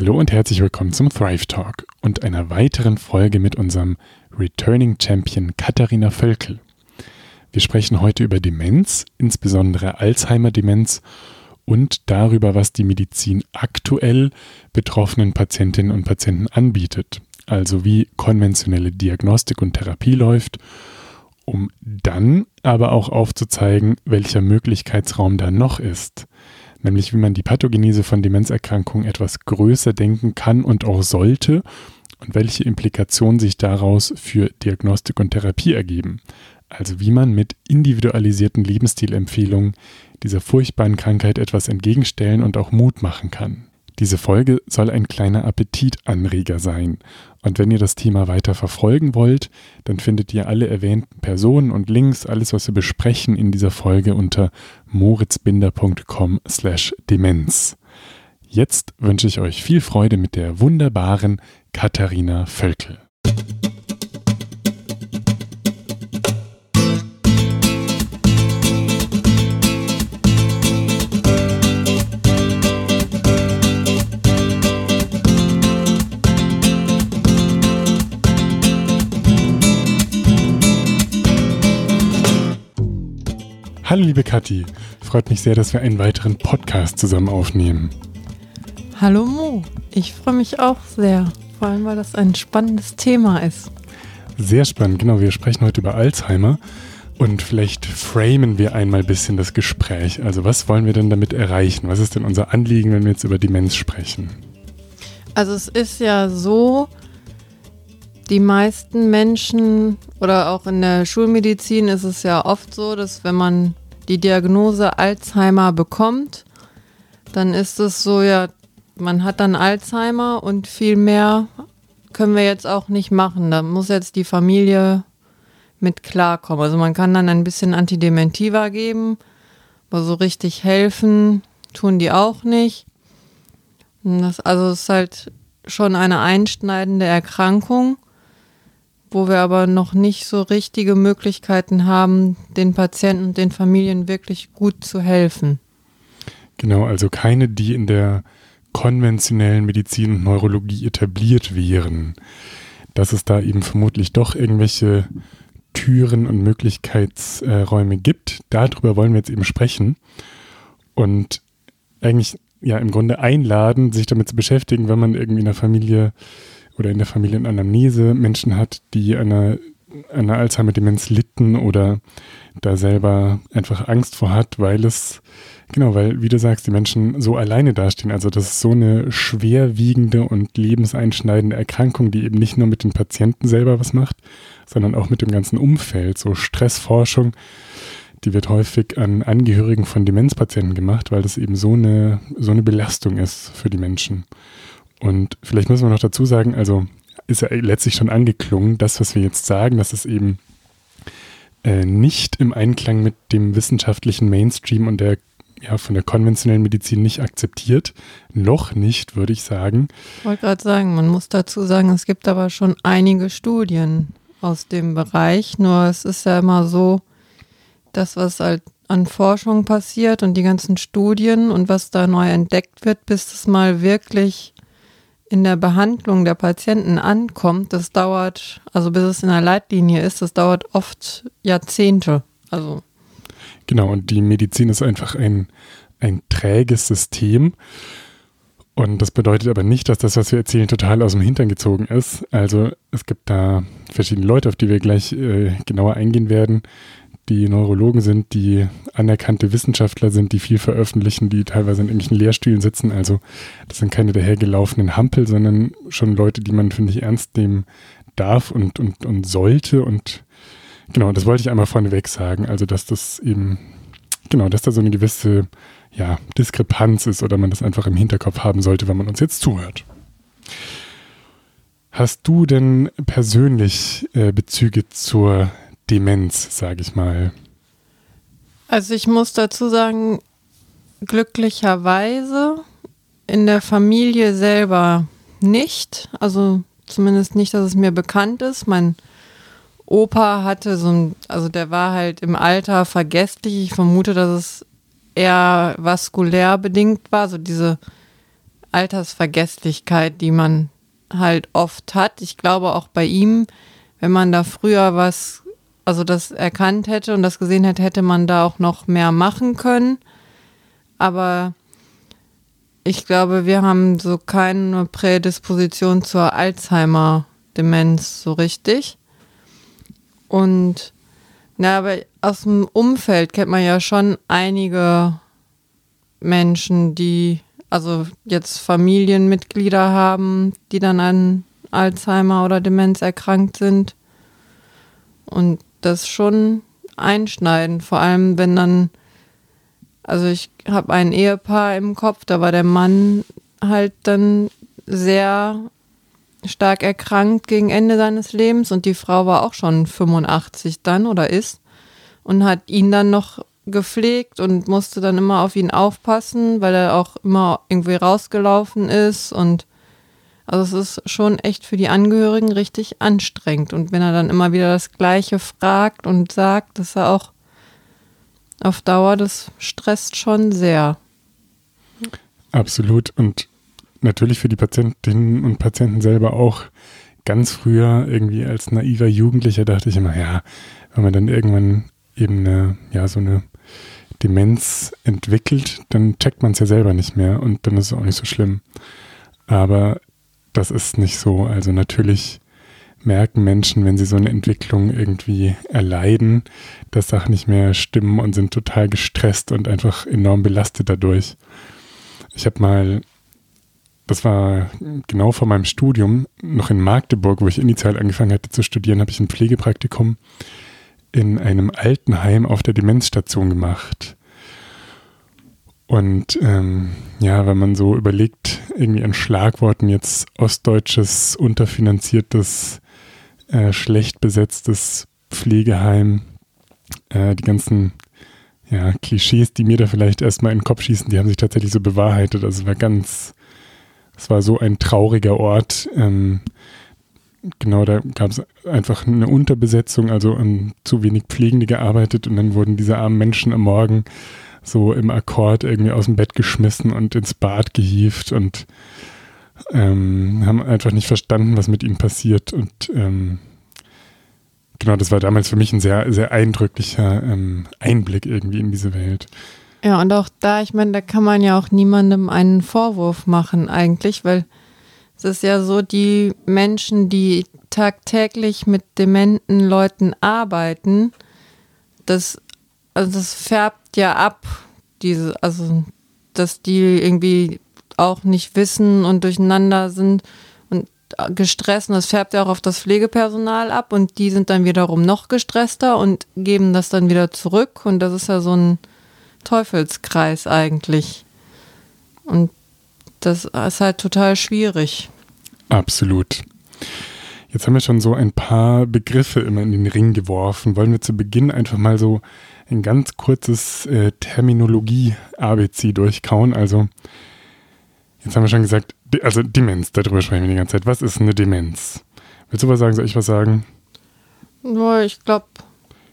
Hallo und herzlich willkommen zum Thrive Talk und einer weiteren Folge mit unserem Returning Champion Katharina Völkel. Wir sprechen heute über Demenz, insbesondere Alzheimer-Demenz und darüber, was die Medizin aktuell betroffenen Patientinnen und Patienten anbietet, also wie konventionelle Diagnostik und Therapie läuft, um dann aber auch aufzuzeigen, welcher Möglichkeitsraum da noch ist nämlich wie man die Pathogenese von Demenzerkrankungen etwas größer denken kann und auch sollte und welche Implikationen sich daraus für Diagnostik und Therapie ergeben. Also wie man mit individualisierten Lebensstilempfehlungen dieser furchtbaren Krankheit etwas entgegenstellen und auch Mut machen kann. Diese Folge soll ein kleiner Appetitanreger sein. Und wenn ihr das Thema weiter verfolgen wollt, dann findet ihr alle erwähnten Personen und Links, alles, was wir besprechen in dieser Folge unter moritzbinder.com slash Demenz. Jetzt wünsche ich euch viel Freude mit der wunderbaren Katharina Völkel. Hallo liebe Kathi, freut mich sehr, dass wir einen weiteren Podcast zusammen aufnehmen. Hallo Mo, ich freue mich auch sehr, vor allem weil das ein spannendes Thema ist. Sehr spannend, genau, wir sprechen heute über Alzheimer und vielleicht framen wir einmal ein bisschen das Gespräch. Also was wollen wir denn damit erreichen? Was ist denn unser Anliegen, wenn wir jetzt über Demenz sprechen? Also es ist ja so, die meisten Menschen oder auch in der Schulmedizin ist es ja oft so, dass wenn man die Diagnose Alzheimer bekommt, dann ist es so, ja, man hat dann Alzheimer und viel mehr können wir jetzt auch nicht machen. Da muss jetzt die Familie mit klarkommen. Also man kann dann ein bisschen Antidementiva geben, aber so richtig helfen tun die auch nicht. Das, also es ist halt schon eine einschneidende Erkrankung wo wir aber noch nicht so richtige Möglichkeiten haben, den Patienten und den Familien wirklich gut zu helfen. Genau, also keine, die in der konventionellen Medizin und Neurologie etabliert wären. Dass es da eben vermutlich doch irgendwelche Türen und Möglichkeitsräume gibt. Darüber wollen wir jetzt eben sprechen. Und eigentlich ja im Grunde einladen, sich damit zu beschäftigen, wenn man irgendwie in der Familie oder in der Familienanamnese Menschen hat, die einer, einer Alzheimer-Demenz litten oder da selber einfach Angst vor hat, weil es, genau, weil, wie du sagst, die Menschen so alleine dastehen. Also das ist so eine schwerwiegende und lebenseinschneidende Erkrankung, die eben nicht nur mit den Patienten selber was macht, sondern auch mit dem ganzen Umfeld. So Stressforschung, die wird häufig an Angehörigen von Demenzpatienten gemacht, weil das eben so eine, so eine Belastung ist für die Menschen. Und vielleicht müssen wir noch dazu sagen, also ist ja letztlich schon angeklungen, das, was wir jetzt sagen, dass es eben äh, nicht im Einklang mit dem wissenschaftlichen Mainstream und der ja, von der konventionellen Medizin nicht akzeptiert. Noch nicht, würde ich sagen. Ich wollte gerade sagen, man muss dazu sagen, es gibt aber schon einige Studien aus dem Bereich. Nur es ist ja immer so, das, was halt an Forschung passiert und die ganzen Studien und was da neu entdeckt wird, bis es mal wirklich in der Behandlung der Patienten ankommt, das dauert, also bis es in der Leitlinie ist, das dauert oft Jahrzehnte. Also. Genau, und die Medizin ist einfach ein, ein träges System. Und das bedeutet aber nicht, dass das, was wir erzählen, total aus dem Hintern gezogen ist. Also es gibt da verschiedene Leute, auf die wir gleich äh, genauer eingehen werden, die Neurologen sind, die anerkannte Wissenschaftler sind, die viel veröffentlichen, die teilweise in irgendwelchen Lehrstühlen sitzen. Also das sind keine dahergelaufenen Hampel, sondern schon Leute, die man, finde ich, ernst nehmen darf und, und, und sollte. Und genau, das wollte ich einmal vorneweg sagen. Also, dass das eben, genau, dass da so eine gewisse ja, Diskrepanz ist oder man das einfach im Hinterkopf haben sollte, wenn man uns jetzt zuhört. Hast du denn persönlich äh, Bezüge zur Demenz, sage ich mal? Also ich muss dazu sagen, glücklicherweise in der Familie selber nicht. Also zumindest nicht, dass es mir bekannt ist. Mein Opa hatte so ein, also der war halt im Alter vergesslich. Ich vermute, dass es eher vaskulär bedingt war, so diese Altersvergesslichkeit, die man halt oft hat. Ich glaube auch bei ihm, wenn man da früher was, also das erkannt hätte und das gesehen hätte, hätte man da auch noch mehr machen können. Aber ich glaube, wir haben so keine Prädisposition zur Alzheimer-Demenz so richtig. Und na, aber aus dem Umfeld kennt man ja schon einige Menschen, die also jetzt Familienmitglieder haben, die dann an Alzheimer oder Demenz erkrankt sind. Und das schon einschneiden, vor allem wenn dann, also ich habe ein Ehepaar im Kopf, da war der Mann halt dann sehr stark erkrankt gegen Ende seines Lebens und die Frau war auch schon 85 dann oder ist und hat ihn dann noch gepflegt und musste dann immer auf ihn aufpassen, weil er auch immer irgendwie rausgelaufen ist und also es ist schon echt für die Angehörigen richtig anstrengend und wenn er dann immer wieder das Gleiche fragt und sagt, dass er auch auf Dauer, das stresst schon sehr. Absolut und natürlich für die Patientinnen und Patienten selber auch. Ganz früher, irgendwie als naiver Jugendlicher, dachte ich immer, ja, wenn man dann irgendwann eben eine, ja, so eine Demenz entwickelt, dann checkt man es ja selber nicht mehr und dann ist es auch nicht so schlimm. Aber das ist nicht so. Also natürlich merken Menschen, wenn sie so eine Entwicklung irgendwie erleiden, dass Sachen nicht mehr stimmen und sind total gestresst und einfach enorm belastet dadurch. Ich habe mal das war genau vor meinem Studium, noch in Magdeburg, wo ich initial angefangen hatte zu studieren, habe ich ein Pflegepraktikum in einem Altenheim auf der Demenzstation gemacht. Und ähm, ja, wenn man so überlegt, irgendwie an Schlagworten jetzt ostdeutsches, unterfinanziertes, äh, schlecht besetztes Pflegeheim, äh, die ganzen ja, Klischees, die mir da vielleicht erstmal in den Kopf schießen, die haben sich tatsächlich so bewahrheitet. Also es war ganz, es war so ein trauriger Ort. Ähm, genau, da gab es einfach eine Unterbesetzung, also um, zu wenig Pflegende gearbeitet und dann wurden diese armen Menschen am Morgen so im Akkord irgendwie aus dem Bett geschmissen und ins Bad gehievt und ähm, haben einfach nicht verstanden, was mit ihnen passiert und ähm, genau, das war damals für mich ein sehr, sehr eindrücklicher ähm, Einblick irgendwie in diese Welt. Ja, und auch da, ich meine, da kann man ja auch niemandem einen Vorwurf machen eigentlich, weil es ist ja so, die Menschen, die tagtäglich mit dementen Leuten arbeiten, das, also das färbt ja ab, diese, also dass die irgendwie auch nicht wissen und durcheinander sind und gestresst und das färbt ja auch auf das Pflegepersonal ab und die sind dann wiederum noch gestresster und geben das dann wieder zurück und das ist ja so ein Teufelskreis eigentlich. Und das ist halt total schwierig. Absolut. Jetzt haben wir schon so ein paar Begriffe immer in den Ring geworfen. Wollen wir zu Beginn einfach mal so ein ganz kurzes äh, Terminologie-ABC durchkauen? Also, jetzt haben wir schon gesagt, also Demenz, darüber sprechen wir die ganze Zeit. Was ist eine Demenz? Willst du was sagen? Soll ich was sagen? Ja, ich glaube,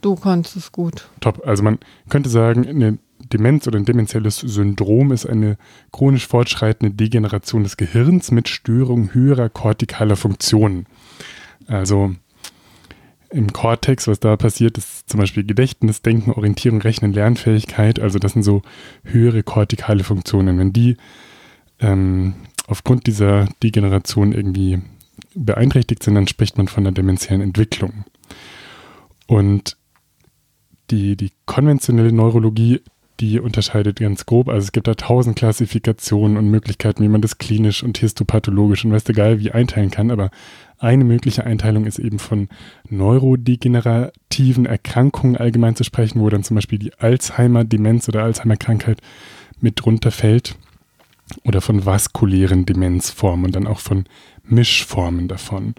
du kannst es gut. Top. Also man könnte sagen, eine Demenz oder ein dementielles Syndrom ist eine chronisch fortschreitende Degeneration des Gehirns mit Störung höherer kortikaler Funktionen. Also im Kortex, was da passiert, ist zum Beispiel Gedächtnis, Denken, Orientierung, Rechnen, Lernfähigkeit. Also das sind so höhere kortikale Funktionen. Wenn die ähm, aufgrund dieser Degeneration irgendwie beeinträchtigt sind, dann spricht man von einer dementiellen Entwicklung. Und die, die konventionelle Neurologie die unterscheidet ganz grob. Also es gibt da tausend Klassifikationen und Möglichkeiten, wie man das klinisch und histopathologisch und weißt du geil wie einteilen kann. Aber eine mögliche Einteilung ist eben von neurodegenerativen Erkrankungen allgemein zu sprechen, wo dann zum Beispiel die Alzheimer-Demenz oder Alzheimer-Krankheit mit drunter fällt. Oder von vaskulären Demenzformen und dann auch von Mischformen davon.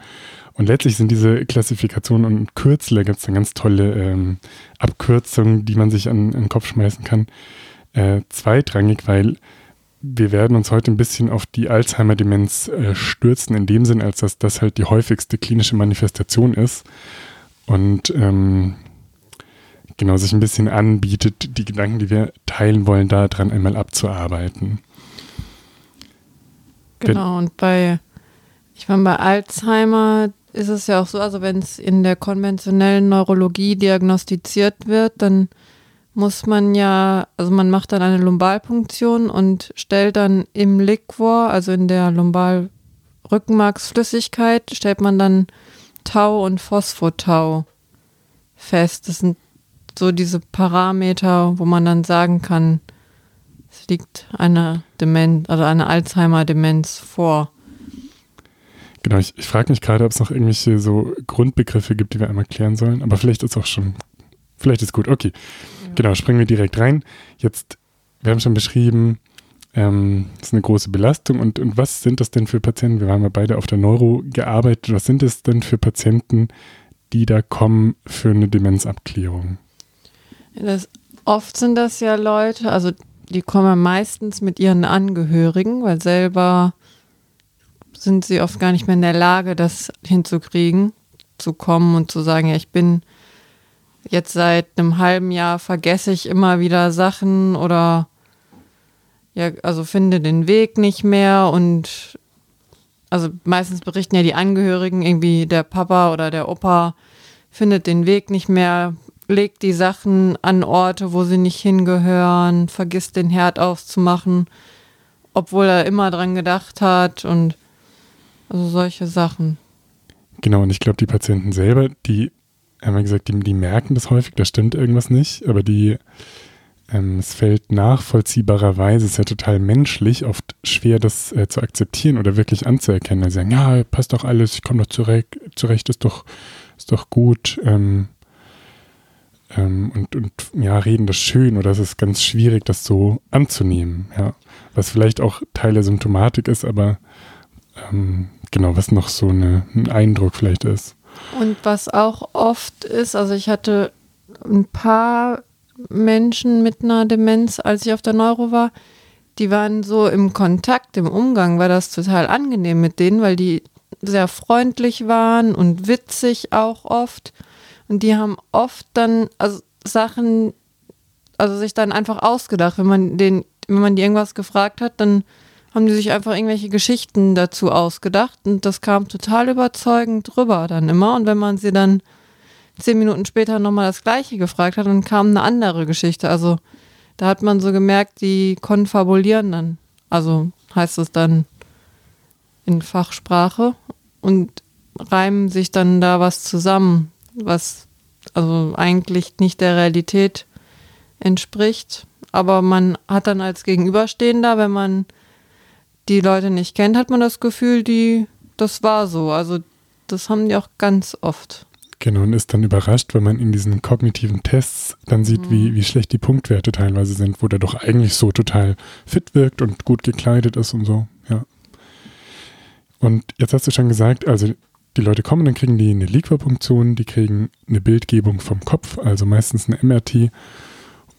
Und letztlich sind diese Klassifikationen und Kürzel, da gibt es dann ganz tolle ähm, Abkürzungen, die man sich an, an, den Kopf schmeißen kann, äh, zweitrangig, weil wir werden uns heute ein bisschen auf die Alzheimer-Demenz äh, stürzen, in dem Sinn, als dass das halt die häufigste klinische Manifestation ist. Und ähm, genau sich ein bisschen anbietet, die Gedanken, die wir teilen wollen, da dran einmal abzuarbeiten. Genau, und bei, ich meine, bei Alzheimer ist es ja auch so, also wenn es in der konventionellen Neurologie diagnostiziert wird, dann muss man ja, also man macht dann eine Lumbalpunktion und stellt dann im Liquor, also in der Lumbalrückenmarksflüssigkeit, stellt man dann Tau und Phosphotau fest. Das sind so diese Parameter, wo man dann sagen kann, es liegt eine Demenz, also eine Alzheimer-Demenz vor. Genau, ich, ich frage mich gerade, ob es noch irgendwelche so Grundbegriffe gibt, die wir einmal klären sollen, aber vielleicht ist auch schon, vielleicht ist gut. Okay, genau, springen wir direkt rein. Jetzt, wir haben schon beschrieben, ähm, das ist eine große Belastung und, und was sind das denn für Patienten? Wir haben ja beide auf der Neuro gearbeitet. Was sind es denn für Patienten, die da kommen für eine Demenzabklärung? Das, oft sind das ja Leute, also die kommen meistens mit ihren Angehörigen, weil selber sind sie oft gar nicht mehr in der Lage, das hinzukriegen, zu kommen und zu sagen, ja, ich bin jetzt seit einem halben Jahr vergesse ich immer wieder Sachen oder ja, also finde den Weg nicht mehr und also meistens berichten ja die Angehörigen irgendwie der Papa oder der Opa findet den Weg nicht mehr, legt die Sachen an Orte, wo sie nicht hingehören, vergisst den Herd auszumachen, obwohl er immer dran gedacht hat und also solche Sachen. Genau, und ich glaube, die Patienten selber, die haben ja gesagt, die, die merken das häufig, da stimmt irgendwas nicht, aber die, ähm, es fällt nachvollziehbarerweise, es ist ja total menschlich, oft schwer, das äh, zu akzeptieren oder wirklich anzuerkennen. Also sagen, ja, passt doch alles, ich komme doch zurecht, zurecht, ist doch, ist doch gut. Ähm, ähm, und, und ja, reden das schön oder es ist ganz schwierig, das so anzunehmen, ja. Was vielleicht auch Teil der Symptomatik ist, aber ähm, genau, was noch so eine, ein Eindruck vielleicht ist. Und was auch oft ist, also ich hatte ein paar Menschen mit einer Demenz, als ich auf der Neuro war, die waren so im Kontakt, im Umgang, war das total angenehm mit denen, weil die sehr freundlich waren und witzig auch oft. Und die haben oft dann also Sachen, also sich dann einfach ausgedacht. Wenn man den, wenn man die irgendwas gefragt hat, dann haben die sich einfach irgendwelche Geschichten dazu ausgedacht und das kam total überzeugend rüber dann immer. Und wenn man sie dann zehn Minuten später nochmal das Gleiche gefragt hat, dann kam eine andere Geschichte. Also da hat man so gemerkt, die konfabulieren dann. Also heißt es dann in Fachsprache und reimen sich dann da was zusammen was also eigentlich nicht der Realität entspricht. Aber man hat dann als Gegenüberstehender, wenn man die Leute nicht kennt, hat man das Gefühl, die, das war so. Also das haben die auch ganz oft. Genau, und ist dann überrascht, wenn man in diesen kognitiven Tests dann sieht, mhm. wie, wie schlecht die Punktwerte teilweise sind, wo der doch eigentlich so total fit wirkt und gut gekleidet ist und so, ja. Und jetzt hast du schon gesagt, also die Leute kommen, dann kriegen die eine Liquorpunktion, die kriegen eine Bildgebung vom Kopf, also meistens eine MRT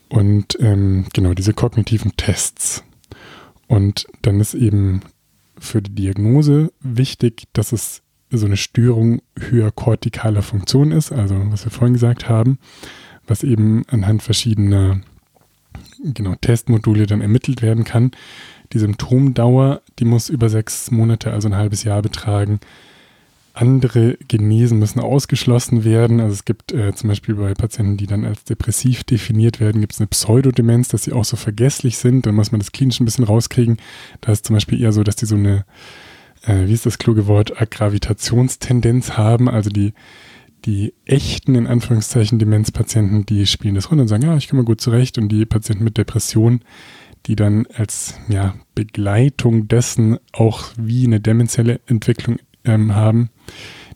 und ähm, genau diese kognitiven Tests. Und dann ist eben für die Diagnose wichtig, dass es so eine Störung höher kortikaler Funktion ist, also was wir vorhin gesagt haben, was eben anhand verschiedener genau, Testmodule dann ermittelt werden kann. Die Symptomdauer, die muss über sechs Monate, also ein halbes Jahr betragen andere Genesen müssen ausgeschlossen werden. Also es gibt äh, zum Beispiel bei Patienten, die dann als depressiv definiert werden, gibt es eine Pseudodemenz, dass sie auch so vergesslich sind. Dann muss man das klinisch ein bisschen rauskriegen. Da ist zum Beispiel eher so, dass die so eine, äh, wie ist das kluge Wort, Aggravitationstendenz haben. Also die, die echten, in Anführungszeichen, Demenzpatienten, die spielen das runter und sagen, ja, ich komme gut zurecht. Und die Patienten mit Depression, die dann als ja, Begleitung dessen auch wie eine demenzielle Entwicklung ähm, haben,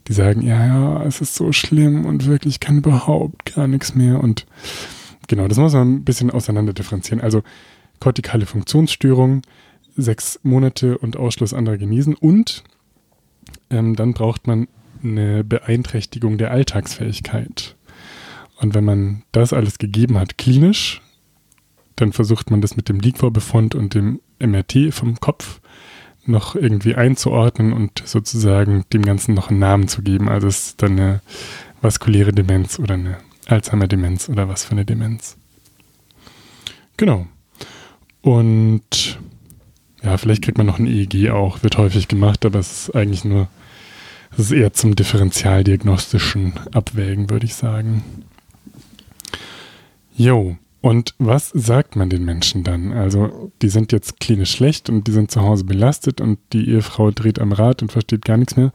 die sagen, ja, ja, es ist so schlimm und wirklich kann überhaupt gar nichts mehr. Und genau, das muss man ein bisschen auseinander differenzieren. Also kortikale Funktionsstörung, sechs Monate und Ausschluss anderer Genesen und ähm, dann braucht man eine Beeinträchtigung der Alltagsfähigkeit. Und wenn man das alles gegeben hat, klinisch, dann versucht man das mit dem Liquorbefund und dem MRT vom Kopf noch irgendwie einzuordnen und sozusagen dem Ganzen noch einen Namen zu geben. Also es ist dann eine vaskuläre Demenz oder eine Alzheimer-Demenz oder was für eine Demenz. Genau. Und ja, vielleicht kriegt man noch ein EEG auch, wird häufig gemacht, aber es ist eigentlich nur, es ist eher zum differentialdiagnostischen Abwägen, würde ich sagen. Jo, und was sagt man den Menschen dann? Also, die sind jetzt klinisch schlecht und die sind zu Hause belastet und die Ehefrau dreht am Rad und versteht gar nichts mehr,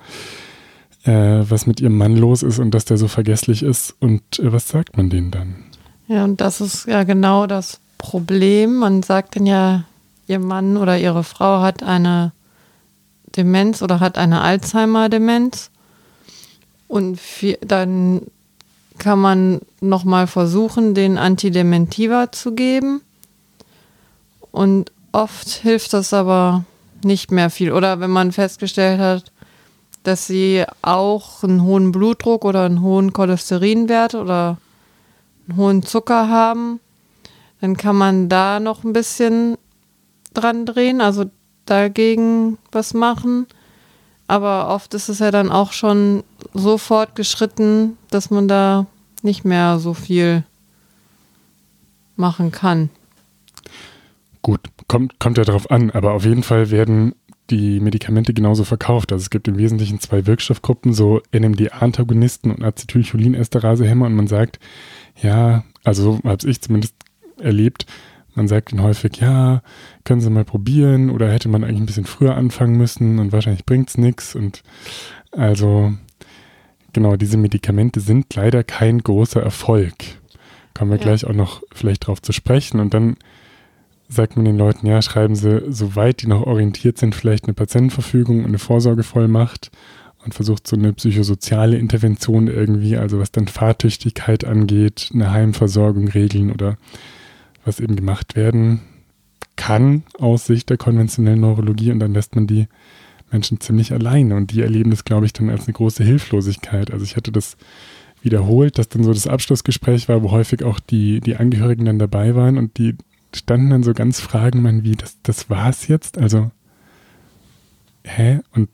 äh, was mit ihrem Mann los ist und dass der so vergesslich ist. Und äh, was sagt man denen dann? Ja, und das ist ja genau das Problem. Man sagt dann ja, ihr Mann oder ihre Frau hat eine Demenz oder hat eine Alzheimer-Demenz. Und dann kann man nochmal versuchen, den Antidementiva zu geben. Und oft hilft das aber nicht mehr viel. Oder wenn man festgestellt hat, dass sie auch einen hohen Blutdruck oder einen hohen Cholesterinwert oder einen hohen Zucker haben, dann kann man da noch ein bisschen dran drehen, also dagegen was machen. Aber oft ist es ja dann auch schon so fortgeschritten, dass man da nicht mehr so viel machen kann. Gut, kommt, kommt ja darauf an, aber auf jeden Fall werden die Medikamente genauso verkauft. Also es gibt im Wesentlichen zwei Wirkstoffgruppen, so NMDA-Antagonisten und Acetylcholinesterasehämmer und man sagt, ja, also so habe ich zumindest erlebt, man sagt ihnen häufig, ja, können Sie mal probieren oder hätte man eigentlich ein bisschen früher anfangen müssen und wahrscheinlich bringt es nichts. Und also, genau, diese Medikamente sind leider kein großer Erfolg. Kommen wir ja. gleich auch noch vielleicht drauf zu sprechen. Und dann sagt man den Leuten, ja, schreiben Sie, soweit die noch orientiert sind, vielleicht eine Patientenverfügung und eine Vorsorgevollmacht und versucht so eine psychosoziale Intervention irgendwie, also was dann Fahrtüchtigkeit angeht, eine Heimversorgung regeln oder was eben gemacht werden kann aus Sicht der konventionellen Neurologie und dann lässt man die Menschen ziemlich alleine und die erleben das, glaube ich, dann als eine große Hilflosigkeit. Also ich hatte das wiederholt, dass dann so das Abschlussgespräch war, wo häufig auch die, die Angehörigen dann dabei waren und die standen dann so ganz Fragen, man, wie, das, das war's jetzt? Also, hä? Und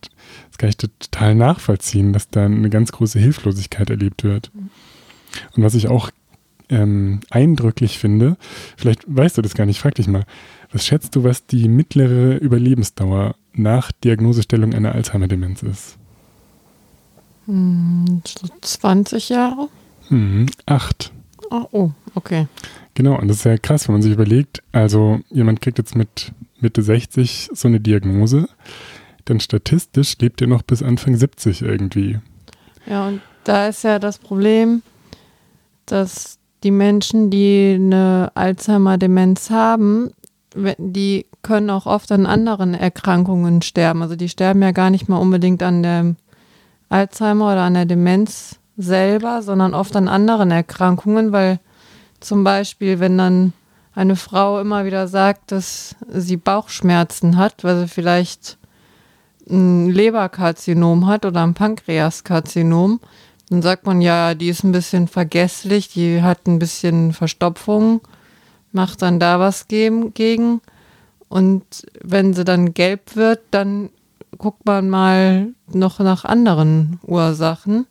das kann ich total nachvollziehen, dass da eine ganz große Hilflosigkeit erlebt wird. Und was ich auch ähm, eindrücklich finde, vielleicht weißt du das gar nicht, frag dich mal, was schätzt du, was die mittlere Überlebensdauer nach Diagnosestellung einer Alzheimer-Demenz ist? Hm, so 20 Jahre? Hm, acht. Oh, oh, okay. Genau, und das ist ja krass, wenn man sich überlegt, also jemand kriegt jetzt mit Mitte 60 so eine Diagnose, dann statistisch lebt er noch bis Anfang 70 irgendwie. Ja, und da ist ja das Problem, dass die Menschen, die eine Alzheimer-Demenz haben, die können auch oft an anderen Erkrankungen sterben. Also die sterben ja gar nicht mal unbedingt an der Alzheimer oder an der Demenz selber, sondern oft an anderen Erkrankungen, weil zum Beispiel, wenn dann eine Frau immer wieder sagt, dass sie Bauchschmerzen hat, weil sie vielleicht ein Leberkarzinom hat oder ein Pankreaskarzinom, dann sagt man ja, die ist ein bisschen vergesslich, die hat ein bisschen Verstopfung, macht dann da was gegen. Und wenn sie dann gelb wird, dann guckt man mal noch nach anderen Ursachen.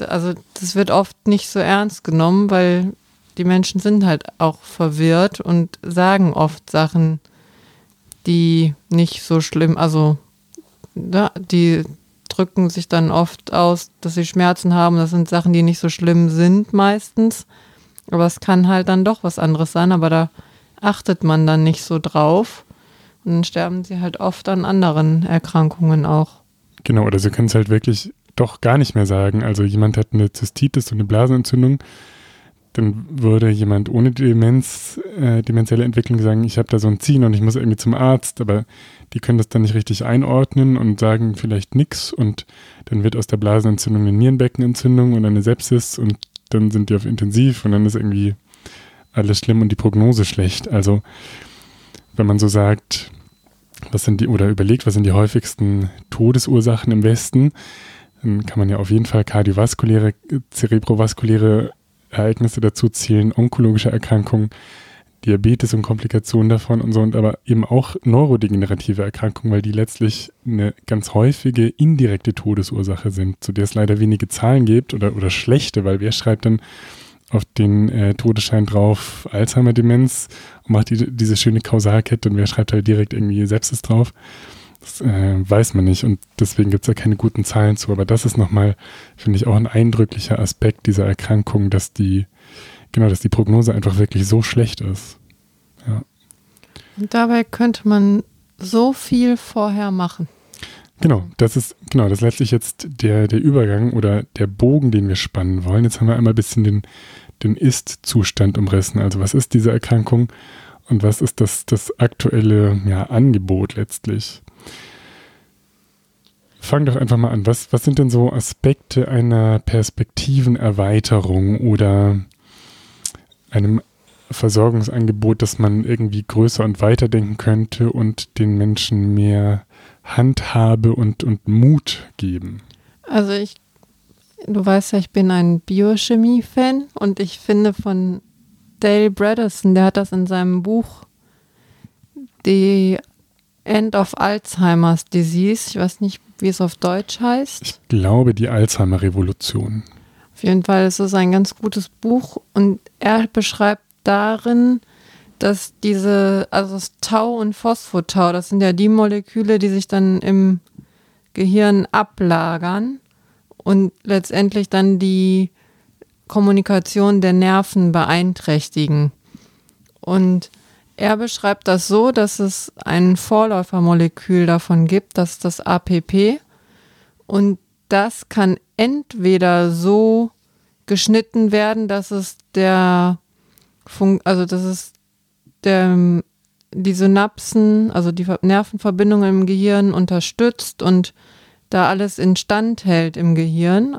Also das wird oft nicht so ernst genommen, weil die Menschen sind halt auch verwirrt und sagen oft Sachen, die nicht so schlimm, also die drücken sich dann oft aus, dass sie Schmerzen haben. Das sind Sachen, die nicht so schlimm sind meistens. Aber es kann halt dann doch was anderes sein, aber da achtet man dann nicht so drauf. Und dann sterben sie halt oft an anderen Erkrankungen auch. Genau, oder sie können es halt wirklich doch gar nicht mehr sagen. Also jemand hat eine Zystitis und eine Blasenentzündung dann würde jemand ohne Demenz, äh, demenzielle Entwicklung sagen, ich habe da so ein Ziehen und ich muss irgendwie zum Arzt, aber die können das dann nicht richtig einordnen und sagen vielleicht nichts und dann wird aus der Blasenentzündung eine Nierenbeckenentzündung und eine Sepsis und dann sind die auf Intensiv und dann ist irgendwie alles schlimm und die Prognose schlecht. Also wenn man so sagt, was sind die, oder überlegt, was sind die häufigsten Todesursachen im Westen, dann kann man ja auf jeden Fall kardiovaskuläre, zerebrovaskuläre Ereignisse dazu zählen, onkologische Erkrankungen, Diabetes und Komplikationen davon und so, und aber eben auch neurodegenerative Erkrankungen, weil die letztlich eine ganz häufige indirekte Todesursache sind, zu der es leider wenige Zahlen gibt oder, oder schlechte, weil wer schreibt dann auf den äh, Todesschein drauf Alzheimer-Demenz und macht die, diese schöne Kausalkette und wer schreibt halt direkt irgendwie Sepsis drauf. Das äh, weiß man nicht und deswegen gibt es da keine guten Zahlen zu. Aber das ist nochmal, finde ich, auch ein eindrücklicher Aspekt dieser Erkrankung, dass die, genau, dass die Prognose einfach wirklich so schlecht ist. Ja. Und dabei könnte man so viel vorher machen. Genau, das ist, genau, das ist letztlich jetzt der, der Übergang oder der Bogen, den wir spannen wollen. Jetzt haben wir einmal ein bisschen den, den Ist-Zustand umrissen. Also was ist diese Erkrankung und was ist das, das aktuelle ja, Angebot letztlich? Fang doch einfach mal an. Was, was sind denn so Aspekte einer Perspektivenerweiterung oder einem Versorgungsangebot, das man irgendwie größer und weiter denken könnte und den Menschen mehr Handhabe und, und Mut geben? Also ich, du weißt ja, ich bin ein Biochemie-Fan und ich finde von Dale Bredesen, der hat das in seinem Buch The End of Alzheimer's Disease, ich weiß nicht, wie es auf Deutsch heißt. Ich glaube, die Alzheimer-Revolution. Jeden Fall ist es ein ganz gutes Buch und er beschreibt darin, dass diese, also das Tau und Phosphotau, das sind ja die Moleküle, die sich dann im Gehirn ablagern und letztendlich dann die Kommunikation der Nerven beeinträchtigen. Und er beschreibt das so, dass es ein Vorläufermolekül davon gibt, das ist das APP. Und das kann entweder so geschnitten werden, dass es der Fun also das ist der, die Synapsen, also die Nervenverbindungen im Gehirn unterstützt und da alles instand hält im Gehirn.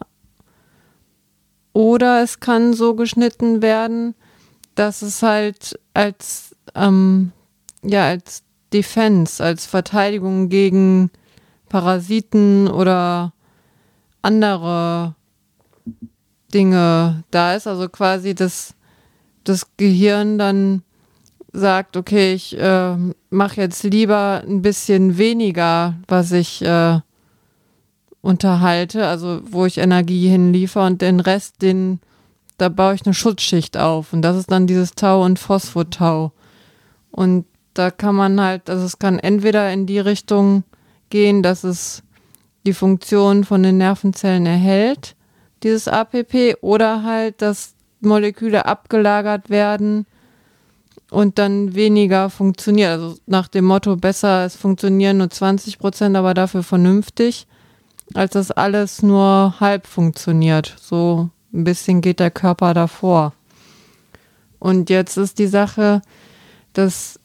Oder es kann so geschnitten werden, dass es halt als, ähm, ja, als Defense, als Verteidigung gegen Parasiten oder andere Dinge da ist. Also quasi das das Gehirn dann sagt, okay, ich äh, mache jetzt lieber ein bisschen weniger, was ich äh, unterhalte, also wo ich Energie hinliefer und den Rest, den, da baue ich eine Schutzschicht auf. Und das ist dann dieses Tau und Phosphotau. Und da kann man halt, also es kann entweder in die Richtung gehen, dass es die Funktion von den Nervenzellen erhält, dieses APP, oder halt, dass Moleküle abgelagert werden und dann weniger funktioniert. Also nach dem Motto, besser, es funktionieren nur 20 Prozent, aber dafür vernünftig, als dass alles nur halb funktioniert. So ein bisschen geht der Körper davor. Und jetzt ist die Sache, dass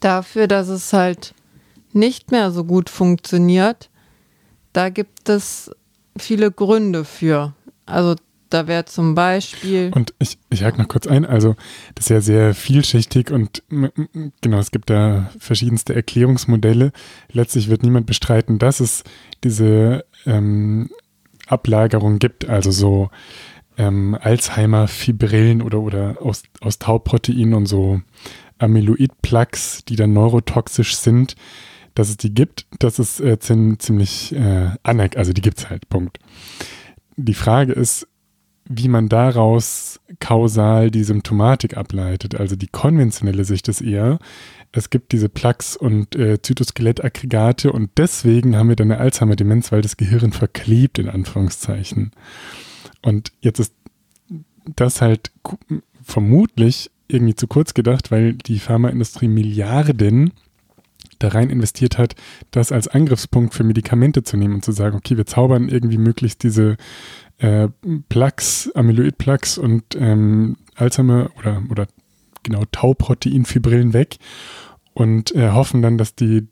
dafür, dass es halt nicht mehr so gut funktioniert, da gibt es viele Gründe für. Also da wäre zum Beispiel. Und ich, ich hake noch kurz ein. Also, das ist ja sehr vielschichtig und genau, es gibt da verschiedenste Erklärungsmodelle. Letztlich wird niemand bestreiten, dass es diese ähm, Ablagerung gibt, also so ähm, Alzheimer-Fibrillen oder, oder aus, aus Tauproteinen und so Amyloid-Plaques, die dann neurotoxisch sind, dass es die gibt. Das ist äh, ziemlich äh, anerkannt, also die gibt es halt, Punkt. Die Frage ist, wie man daraus kausal die Symptomatik ableitet. Also die konventionelle Sicht ist eher, es gibt diese Plaques und äh, Zytoskelettaggregate und deswegen haben wir dann eine Alzheimer-Demenz, weil das Gehirn verklebt, in Anführungszeichen. Und jetzt ist das halt vermutlich irgendwie zu kurz gedacht, weil die Pharmaindustrie Milliarden da rein investiert hat, das als Angriffspunkt für Medikamente zu nehmen und zu sagen, okay, wir zaubern irgendwie möglichst diese äh, Plaques, Amyloid-Plaques und ähm, Alzheimer oder, oder genau Tauproteinfibrillen weg und äh, hoffen dann, dass die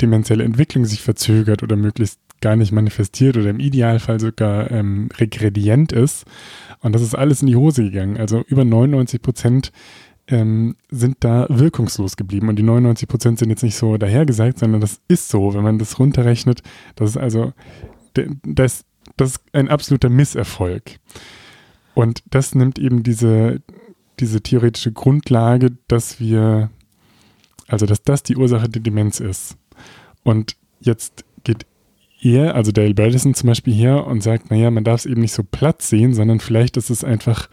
demenzielle Entwicklung sich verzögert oder möglichst gar nicht manifestiert oder im Idealfall sogar ähm, regredient ist. Und das ist alles in die Hose gegangen. Also über 99 Prozent ähm, sind da wirkungslos geblieben. Und die 99 Prozent sind jetzt nicht so dahergesagt, sondern das ist so, wenn man das runterrechnet. Das ist also, das, das ist ein absoluter Misserfolg. Und das nimmt eben diese, diese theoretische Grundlage, dass wir, also dass das die Ursache der Demenz ist. Und jetzt geht er, also Dale Bredesen zum Beispiel her und sagt, naja, man darf es eben nicht so platt sehen, sondern vielleicht ist es einfach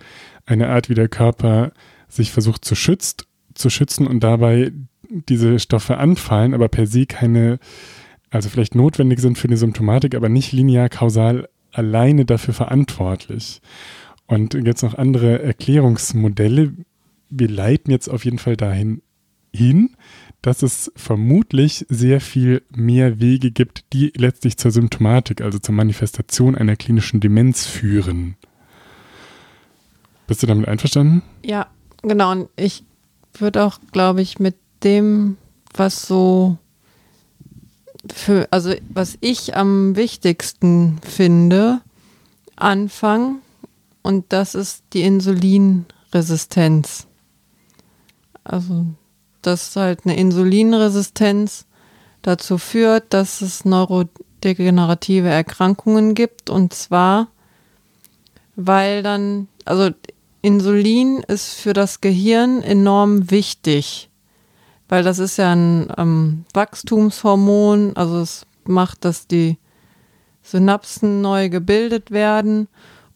eine Art, wie der Körper sich versucht zu, schützt, zu schützen und dabei diese Stoffe anfallen, aber per se keine, also vielleicht notwendig sind für eine Symptomatik, aber nicht linear kausal alleine dafür verantwortlich. Und jetzt noch andere Erklärungsmodelle. Wir leiten jetzt auf jeden Fall dahin hin, dass es vermutlich sehr viel mehr Wege gibt, die letztlich zur Symptomatik, also zur Manifestation einer klinischen Demenz führen. Bist du damit einverstanden? Ja, genau. Und ich würde auch, glaube ich, mit dem, was so für, also was ich am wichtigsten finde, anfangen. Und das ist die Insulinresistenz. Also dass halt eine Insulinresistenz dazu führt, dass es neurodegenerative Erkrankungen gibt. Und zwar, weil dann, also Insulin ist für das Gehirn enorm wichtig, weil das ist ja ein ähm, Wachstumshormon, also es macht, dass die Synapsen neu gebildet werden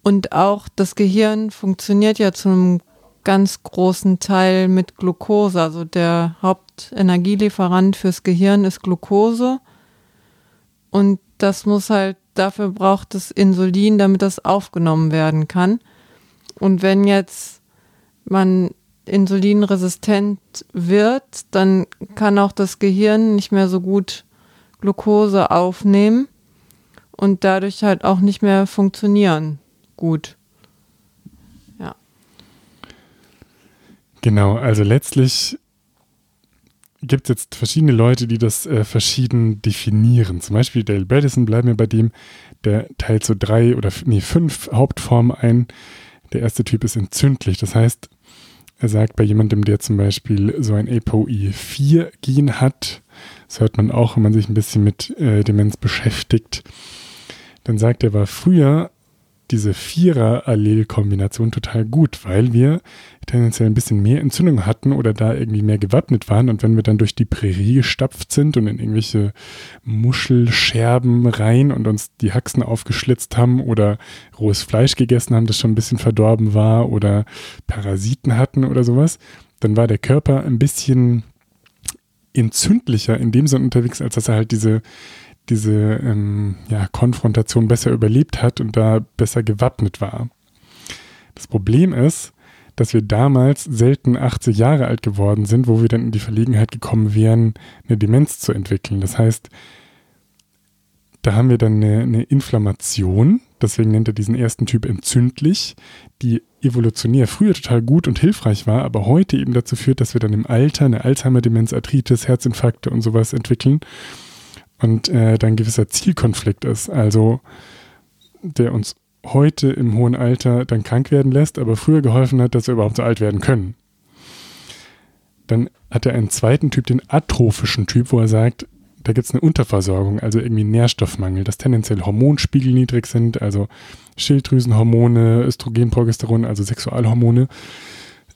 und auch das Gehirn funktioniert ja zu einem ganz großen Teil mit Glucose. Also der Hauptenergielieferant fürs Gehirn ist Glucose. Und das muss halt, dafür braucht es Insulin, damit das aufgenommen werden kann. Und wenn jetzt man insulinresistent wird, dann kann auch das Gehirn nicht mehr so gut Glucose aufnehmen und dadurch halt auch nicht mehr funktionieren gut. Genau, also letztlich gibt es jetzt verschiedene Leute, die das äh, verschieden definieren. Zum Beispiel Dale Bredesen, bleiben wir bei dem, der teilt so drei oder nee, fünf Hauptformen ein. Der erste Typ ist entzündlich. Das heißt, er sagt bei jemandem, der zum Beispiel so ein ApoE4-Gen hat, das hört man auch, wenn man sich ein bisschen mit äh, Demenz beschäftigt, dann sagt er, war früher diese Vierer-Allel-Kombination total gut, weil wir tendenziell ein bisschen mehr Entzündung hatten oder da irgendwie mehr gewappnet waren. Und wenn wir dann durch die Prärie gestapft sind und in irgendwelche Muschelscherben rein und uns die Haxen aufgeschlitzt haben oder rohes Fleisch gegessen haben, das schon ein bisschen verdorben war oder Parasiten hatten oder sowas, dann war der Körper ein bisschen entzündlicher in dem Sinne unterwegs, als dass er halt diese diese ähm, ja, Konfrontation besser überlebt hat und da besser gewappnet war. Das Problem ist, dass wir damals selten 80 Jahre alt geworden sind, wo wir dann in die Verlegenheit gekommen wären, eine Demenz zu entwickeln. Das heißt, da haben wir dann eine, eine Inflammation, deswegen nennt er diesen ersten Typ entzündlich, die evolutionär früher total gut und hilfreich war, aber heute eben dazu führt, dass wir dann im Alter eine Alzheimer-Demenz, Arthritis, Herzinfarkte und sowas entwickeln und äh, dann ein gewisser Zielkonflikt ist, also der uns heute im hohen Alter dann krank werden lässt, aber früher geholfen hat, dass wir überhaupt so alt werden können. Dann hat er einen zweiten Typ, den atrophischen Typ, wo er sagt, da gibt es eine Unterversorgung, also irgendwie Nährstoffmangel, dass tendenziell Hormonspiegel niedrig sind, also Schilddrüsenhormone, Östrogen, Progesteron, also Sexualhormone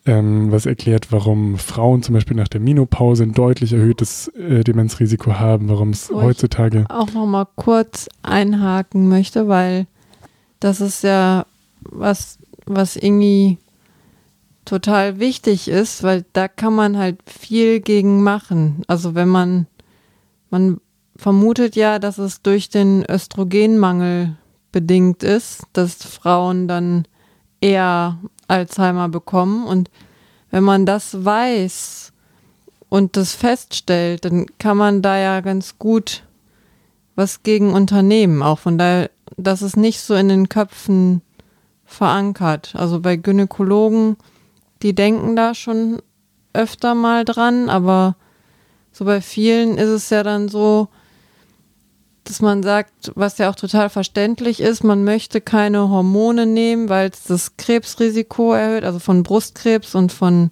ähm, was erklärt, warum Frauen zum Beispiel nach der Menopause ein deutlich erhöhtes äh, Demenzrisiko haben, warum es heutzutage. auch nochmal kurz einhaken möchte, weil das ist ja was, was irgendwie total wichtig ist, weil da kann man halt viel gegen machen. Also wenn man, man vermutet ja, dass es durch den Östrogenmangel bedingt ist, dass Frauen dann eher Alzheimer bekommen. Und wenn man das weiß und das feststellt, dann kann man da ja ganz gut was gegen unternehmen. Auch von daher, das ist nicht so in den Köpfen verankert. Also bei Gynäkologen, die denken da schon öfter mal dran, aber so bei vielen ist es ja dann so, dass man sagt, was ja auch total verständlich ist, man möchte keine Hormone nehmen, weil es das Krebsrisiko erhöht, also von Brustkrebs und von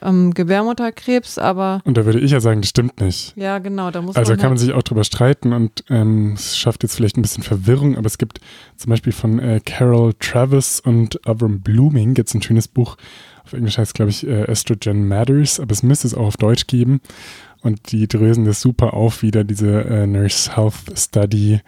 ähm, Gebärmutterkrebs, aber. Und da würde ich ja sagen, das stimmt nicht. Ja, genau, da muss Also man kann man halt sich auch drüber streiten und ähm, es schafft jetzt vielleicht ein bisschen Verwirrung, aber es gibt zum Beispiel von äh, Carol Travis und Avram Blooming jetzt ein schönes Buch. Auf Englisch heißt es, glaube ich, äh, Estrogen Matters, aber es müsste es auch auf Deutsch geben. Und die drösen das super auf, wieder diese äh, Nurse Health Study.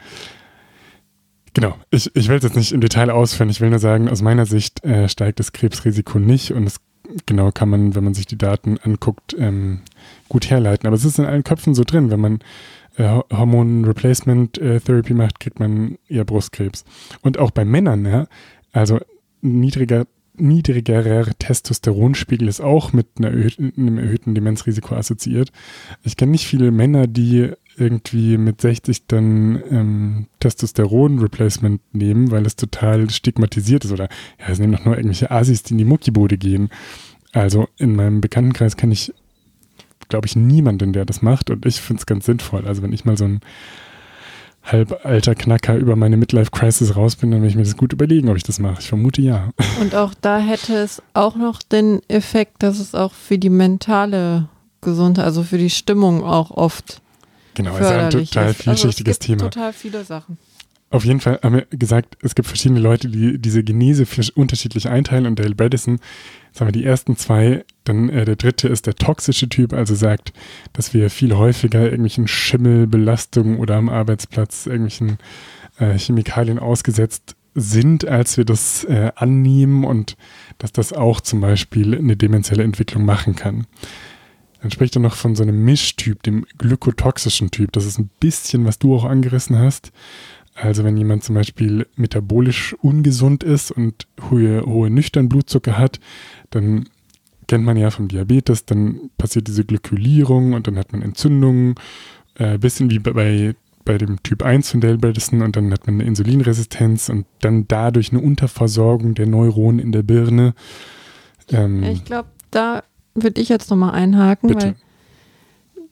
Genau, ich, ich will es jetzt nicht im Detail ausführen. Ich will nur sagen, aus meiner Sicht äh, steigt das Krebsrisiko nicht und es genau kann man, wenn man sich die Daten anguckt, ähm, gut herleiten. Aber es ist in allen Köpfen so drin, wenn man äh, Hormon Replacement äh, Therapy macht, kriegt man eher Brustkrebs. Und auch bei Männern, ja, also niedriger niedrigerer Testosteronspiegel ist auch mit erhöhten, einem erhöhten Demenzrisiko assoziiert. Ich kenne nicht viele Männer, die irgendwie mit 60 dann ähm, Testosteron-Replacement nehmen, weil es total stigmatisiert ist. Oder ja, es nehmen doch nur irgendwelche Asis, die in die Muckibude gehen. Also in meinem Bekanntenkreis kenne ich, glaube ich, niemanden, der das macht. Und ich finde es ganz sinnvoll. Also wenn ich mal so ein halbalter Knacker über meine Midlife-Crisis raus bin, dann werde ich mir das gut überlegen, ob ich das mache. Ich vermute ja. Und auch da hätte es auch noch den Effekt, dass es auch für die mentale Gesundheit, also für die Stimmung auch oft Genau, ist ein total vielschichtiges also es gibt Thema. Total viele Sachen. Auf jeden Fall haben wir gesagt, es gibt verschiedene Leute, die diese Genese unterschiedlich einteilen und Dale Bredesen, sagen wir die ersten zwei, dann äh, der dritte ist der toxische Typ, also sagt, dass wir viel häufiger irgendwelchen Schimmelbelastungen oder am Arbeitsplatz irgendwelchen äh, Chemikalien ausgesetzt sind, als wir das äh, annehmen und dass das auch zum Beispiel eine demenzielle Entwicklung machen kann. Dann spricht er noch von so einem Mischtyp, dem glykotoxischen Typ. Das ist ein bisschen, was du auch angerissen hast. Also wenn jemand zum Beispiel metabolisch ungesund ist und hohe, hohe nüchtern Blutzucker hat, dann kennt man ja vom Diabetes, dann passiert diese Glykylierung und dann hat man Entzündungen, äh, bisschen wie bei, bei dem Typ 1 von Delberdison und dann hat man eine Insulinresistenz und dann dadurch eine Unterversorgung der Neuronen in der Birne. Ähm, ich glaube, da würde ich jetzt nochmal einhaken, Bitte. weil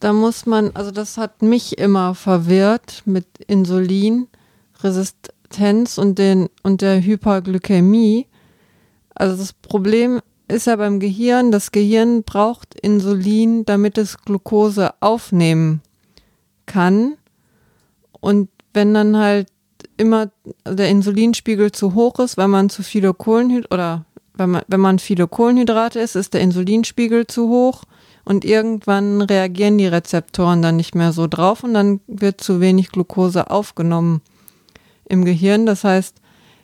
da muss man, also das hat mich immer verwirrt mit Insulinresistenz und, den, und der Hyperglykämie. Also das Problem ist ja beim Gehirn, das Gehirn braucht Insulin, damit es Glucose aufnehmen kann. Und wenn dann halt immer der Insulinspiegel zu hoch ist, weil man zu viele Kohlenhydrate oder wenn man, wenn man viele Kohlenhydrate isst, ist der Insulinspiegel zu hoch und irgendwann reagieren die Rezeptoren dann nicht mehr so drauf und dann wird zu wenig Glucose aufgenommen im Gehirn. Das heißt,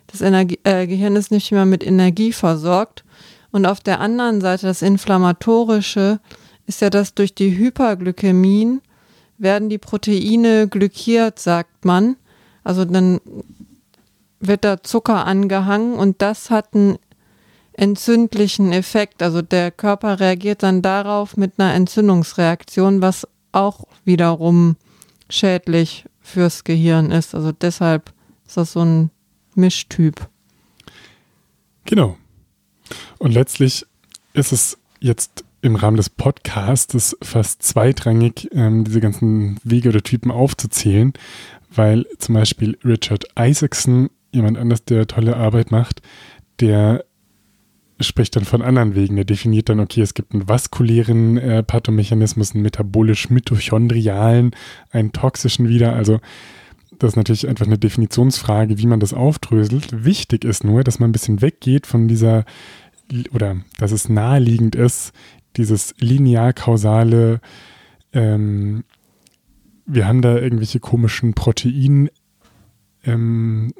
das Energie, äh, Gehirn ist nicht mehr mit Energie versorgt. Und auf der anderen Seite, das Inflammatorische, ist ja, dass durch die Hyperglykämien werden die Proteine glykiert, sagt man. Also dann wird da Zucker angehangen und das hat einen entzündlichen Effekt. Also der Körper reagiert dann darauf mit einer Entzündungsreaktion, was auch wiederum schädlich fürs Gehirn ist. Also deshalb ist das so ein Mischtyp. Genau. Und letztlich ist es jetzt im Rahmen des Podcasts fast zweitrangig, ähm, diese ganzen Wege oder Typen aufzuzählen, weil zum Beispiel Richard Isaacson, jemand anders, der tolle Arbeit macht, der spricht dann von anderen Wegen. Der definiert dann, okay, es gibt einen vaskulären äh, Pathomechanismus, einen metabolisch-mitochondrialen, einen toxischen wieder. Also das ist natürlich einfach eine Definitionsfrage, wie man das aufdröselt. Wichtig ist nur, dass man ein bisschen weggeht von dieser, oder dass es naheliegend ist, dieses linear-kausale, ähm, wir haben da irgendwelche komischen Protein, ähm,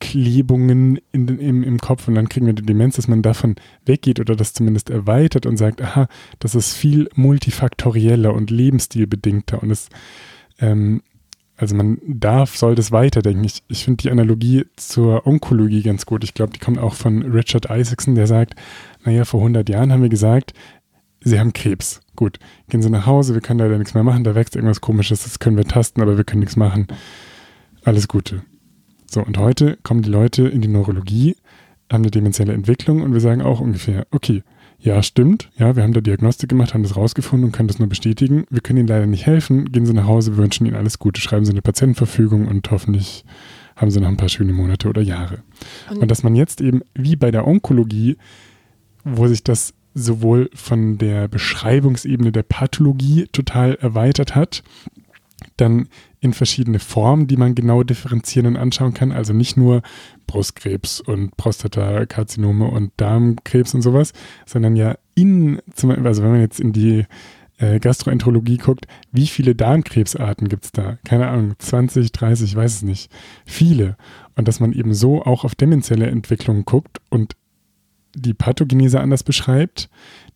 Klebungen in im, im Kopf und dann kriegen wir die Demenz, dass man davon weggeht oder das zumindest erweitert und sagt, aha, das ist viel multifaktorieller und lebensstilbedingter und es, ähm, also man darf, soll das weiterdenken. Ich, ich finde die Analogie zur Onkologie ganz gut. Ich glaube, die kommt auch von Richard Isaacson, der sagt, naja, vor 100 Jahren haben wir gesagt, Sie haben Krebs. Gut, gehen Sie nach Hause, wir können leider nichts mehr machen, da wächst irgendwas komisches, das können wir tasten, aber wir können nichts machen. Alles Gute. So, und heute kommen die Leute in die Neurologie, haben eine demenzielle Entwicklung und wir sagen auch ungefähr, okay, ja, stimmt, ja, wir haben da Diagnostik gemacht, haben das rausgefunden und können das nur bestätigen. Wir können Ihnen leider nicht helfen. Gehen Sie nach Hause, wir wünschen Ihnen alles Gute, schreiben Sie eine Patientenverfügung und hoffentlich haben Sie noch ein paar schöne Monate oder Jahre. Und, und dass man jetzt eben, wie bei der Onkologie, wo sich das sowohl von der Beschreibungsebene der Pathologie total erweitert hat, dann in verschiedene Formen, die man genau differenzieren und anschauen kann. Also nicht nur Brustkrebs und Prostatakarzinome und Darmkrebs und sowas, sondern ja in, also wenn man jetzt in die äh, Gastroenterologie guckt, wie viele Darmkrebsarten gibt es da? Keine Ahnung, 20, 30, ich weiß es nicht. Viele. Und dass man eben so auch auf demenzielle Entwicklungen guckt und die Pathogenese anders beschreibt,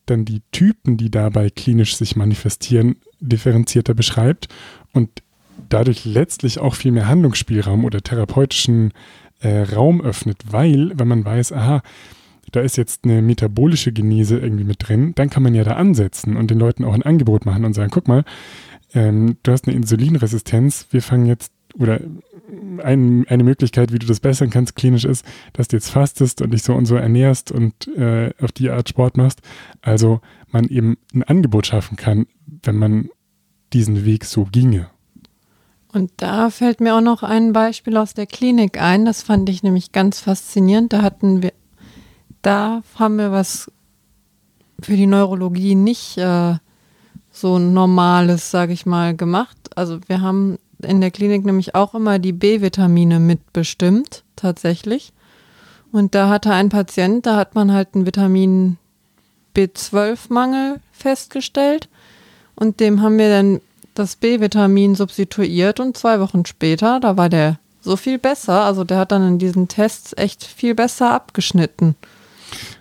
dann die Typen, die dabei klinisch sich manifestieren, differenzierter beschreibt und dadurch letztlich auch viel mehr Handlungsspielraum oder therapeutischen äh, Raum öffnet, weil, wenn man weiß, aha, da ist jetzt eine metabolische Genese irgendwie mit drin, dann kann man ja da ansetzen und den Leuten auch ein Angebot machen und sagen, guck mal, ähm, du hast eine Insulinresistenz, wir fangen jetzt, oder ein, eine Möglichkeit, wie du das bessern kannst, klinisch ist, dass du jetzt fastest und dich so und so ernährst und äh, auf die Art Sport machst. Also man eben ein Angebot schaffen kann, wenn man diesen Weg so ginge. Und da fällt mir auch noch ein Beispiel aus der Klinik ein. Das fand ich nämlich ganz faszinierend. Da hatten wir, da haben wir was für die Neurologie nicht äh, so normales, sage ich mal, gemacht. Also wir haben in der Klinik nämlich auch immer die B-Vitamine mitbestimmt, tatsächlich. Und da hatte ein Patient, da hat man halt einen Vitamin B12-Mangel festgestellt. Und dem haben wir dann das B-Vitamin substituiert und zwei Wochen später, da war der so viel besser. Also der hat dann in diesen Tests echt viel besser abgeschnitten.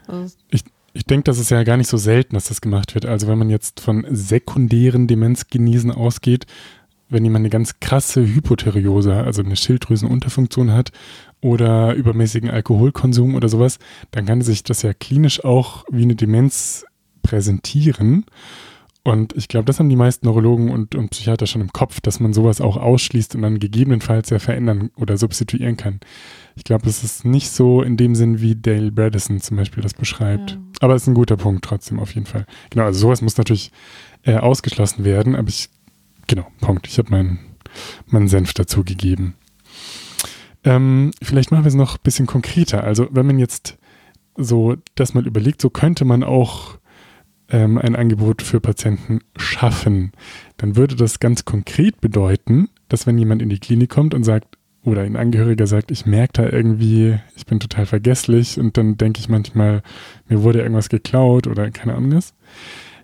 Also ich ich denke, das ist ja gar nicht so selten, dass das gemacht wird. Also wenn man jetzt von sekundären Demenzgenesen ausgeht, wenn jemand eine ganz krasse Hypotheriose, also eine Schilddrüsenunterfunktion hat oder übermäßigen Alkoholkonsum oder sowas, dann kann sich das ja klinisch auch wie eine Demenz präsentieren. Und ich glaube, das haben die meisten Neurologen und, und Psychiater schon im Kopf, dass man sowas auch ausschließt und dann gegebenenfalls ja verändern oder substituieren kann. Ich glaube, es ist nicht so in dem Sinn, wie Dale Bredesen zum Beispiel das beschreibt. Ja. Aber es ist ein guter Punkt trotzdem auf jeden Fall. Genau, also sowas muss natürlich äh, ausgeschlossen werden, aber ich, genau, Punkt. Ich habe meinen mein Senf dazu gegeben. Ähm, vielleicht machen wir es noch ein bisschen konkreter. Also wenn man jetzt so das mal überlegt, so könnte man auch ähm, ein Angebot für Patienten schaffen, dann würde das ganz konkret bedeuten, dass wenn jemand in die Klinik kommt und sagt, oder ein Angehöriger sagt, ich merke da irgendwie, ich bin total vergesslich und dann denke ich manchmal, mir wurde irgendwas geklaut oder keine Ahnung was,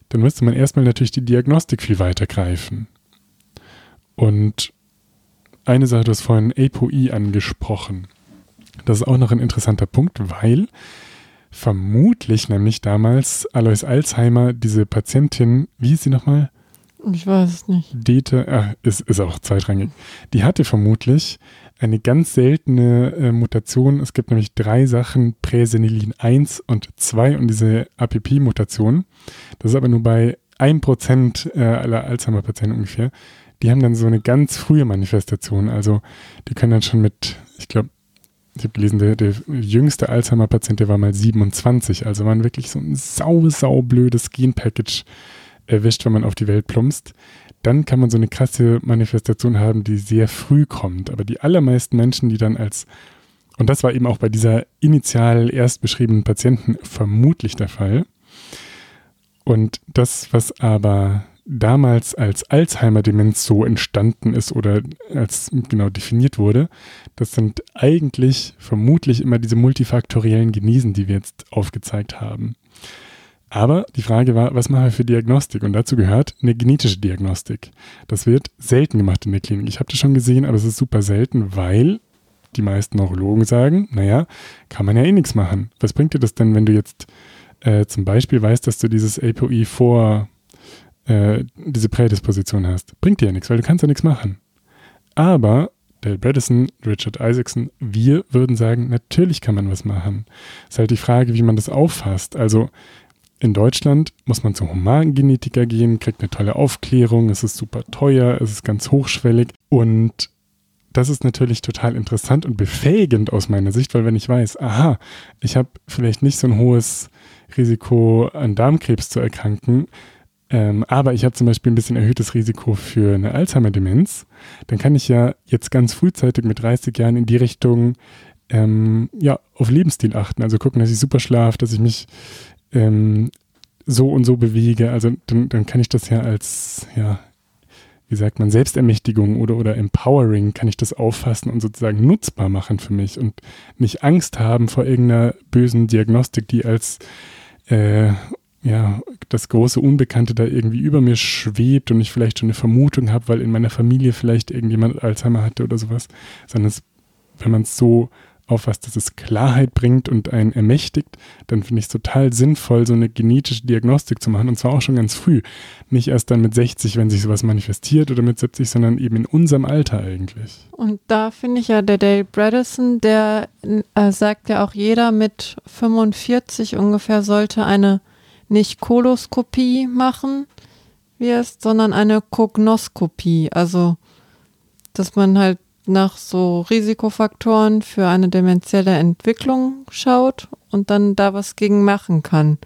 dann müsste man erstmal natürlich die Diagnostik viel weiter greifen. Und eine Sache, du hast vorhin ApoE angesprochen. Das ist auch noch ein interessanter Punkt, weil vermutlich nämlich damals Alois Alzheimer diese Patientin, wie hieß sie nochmal? Ich weiß es nicht. Dete, ah, ist, ist auch zweitrangig. Die hatte vermutlich eine ganz seltene äh, Mutation. Es gibt nämlich drei Sachen, Präsenilin 1 und 2 und diese APP-Mutation. Das ist aber nur bei 1% äh, aller Alzheimer-Patienten ungefähr. Die haben dann so eine ganz frühe Manifestation. Also die können dann schon mit, ich glaube, ich habe gelesen, der, der jüngste Alzheimer-Patient, der war mal 27. Also man wirklich so ein sau, sau blödes Gen-Package erwischt, wenn man auf die Welt plumpst. Dann kann man so eine krasse Manifestation haben, die sehr früh kommt. Aber die allermeisten Menschen, die dann als, und das war eben auch bei dieser initial erst beschriebenen Patienten vermutlich der Fall. Und das, was aber damals als Alzheimer-Demenz so entstanden ist oder als genau definiert wurde, das sind eigentlich vermutlich immer diese multifaktoriellen Genesen, die wir jetzt aufgezeigt haben. Aber die Frage war, was machen wir für Diagnostik? Und dazu gehört eine genetische Diagnostik. Das wird selten gemacht in der Klinik. Ich habe das schon gesehen, aber es ist super selten, weil die meisten Neurologen sagen, naja, kann man ja eh nichts machen. Was bringt dir das denn, wenn du jetzt äh, zum Beispiel weißt, dass du dieses APOE vor äh, diese Prädisposition hast. Bringt dir ja nichts, weil du kannst ja nichts machen. Aber Dale Bredesen, Richard Isaacson, wir würden sagen, natürlich kann man was machen. Es ist halt die Frage, wie man das auffasst. Also in Deutschland muss man zum Humangenetiker gehen, kriegt eine tolle Aufklärung, es ist super teuer, es ist ganz hochschwellig und das ist natürlich total interessant und befähigend aus meiner Sicht, weil wenn ich weiß, aha, ich habe vielleicht nicht so ein hohes Risiko an Darmkrebs zu erkranken, ähm, aber ich habe zum Beispiel ein bisschen erhöhtes Risiko für eine Alzheimer-Demenz, dann kann ich ja jetzt ganz frühzeitig mit 30 Jahren in die Richtung ähm, ja, auf Lebensstil achten. Also gucken, dass ich super schlafe, dass ich mich ähm, so und so bewege. Also dann, dann kann ich das ja als, ja, wie sagt man, Selbstermächtigung oder, oder Empowering, kann ich das auffassen und sozusagen nutzbar machen für mich und nicht Angst haben vor irgendeiner bösen Diagnostik, die als äh, ja, das große Unbekannte da irgendwie über mir schwebt und ich vielleicht schon eine Vermutung habe, weil in meiner Familie vielleicht irgendjemand Alzheimer hatte oder sowas, sondern es, wenn man es so aufpasst, dass es Klarheit bringt und einen ermächtigt, dann finde ich es total sinnvoll, so eine genetische Diagnostik zu machen und zwar auch schon ganz früh. Nicht erst dann mit 60, wenn sich sowas manifestiert oder mit 70, sondern eben in unserem Alter eigentlich. Und da finde ich ja, der Dale Bredesen, der äh, sagt ja auch, jeder mit 45 ungefähr sollte eine nicht Koloskopie machen, es, sondern eine Kognoskopie. Also, dass man halt nach so Risikofaktoren für eine dementielle Entwicklung schaut und dann da was gegen machen kann.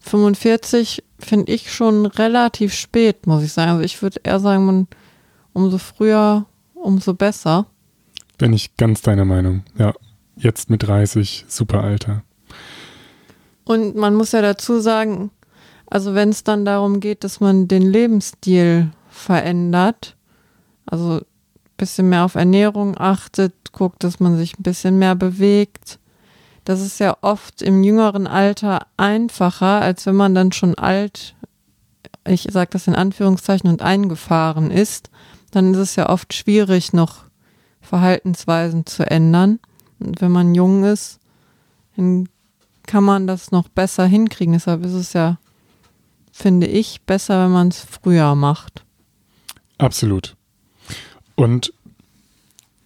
45 finde ich schon relativ spät, muss ich sagen. Also ich würde eher sagen, man, umso früher, umso besser. Bin ich ganz deiner Meinung. Ja, jetzt mit 30, super Alter. Und man muss ja dazu sagen, also wenn es dann darum geht, dass man den Lebensstil verändert, also bisschen mehr auf Ernährung achtet, guckt, dass man sich ein bisschen mehr bewegt. Das ist ja oft im jüngeren Alter einfacher, als wenn man dann schon alt, ich sage das in Anführungszeichen, und eingefahren ist. Dann ist es ja oft schwierig, noch Verhaltensweisen zu ändern. Und wenn man jung ist, dann kann man das noch besser hinkriegen. Deshalb ist es ja, finde ich, besser, wenn man es früher macht. Absolut. Und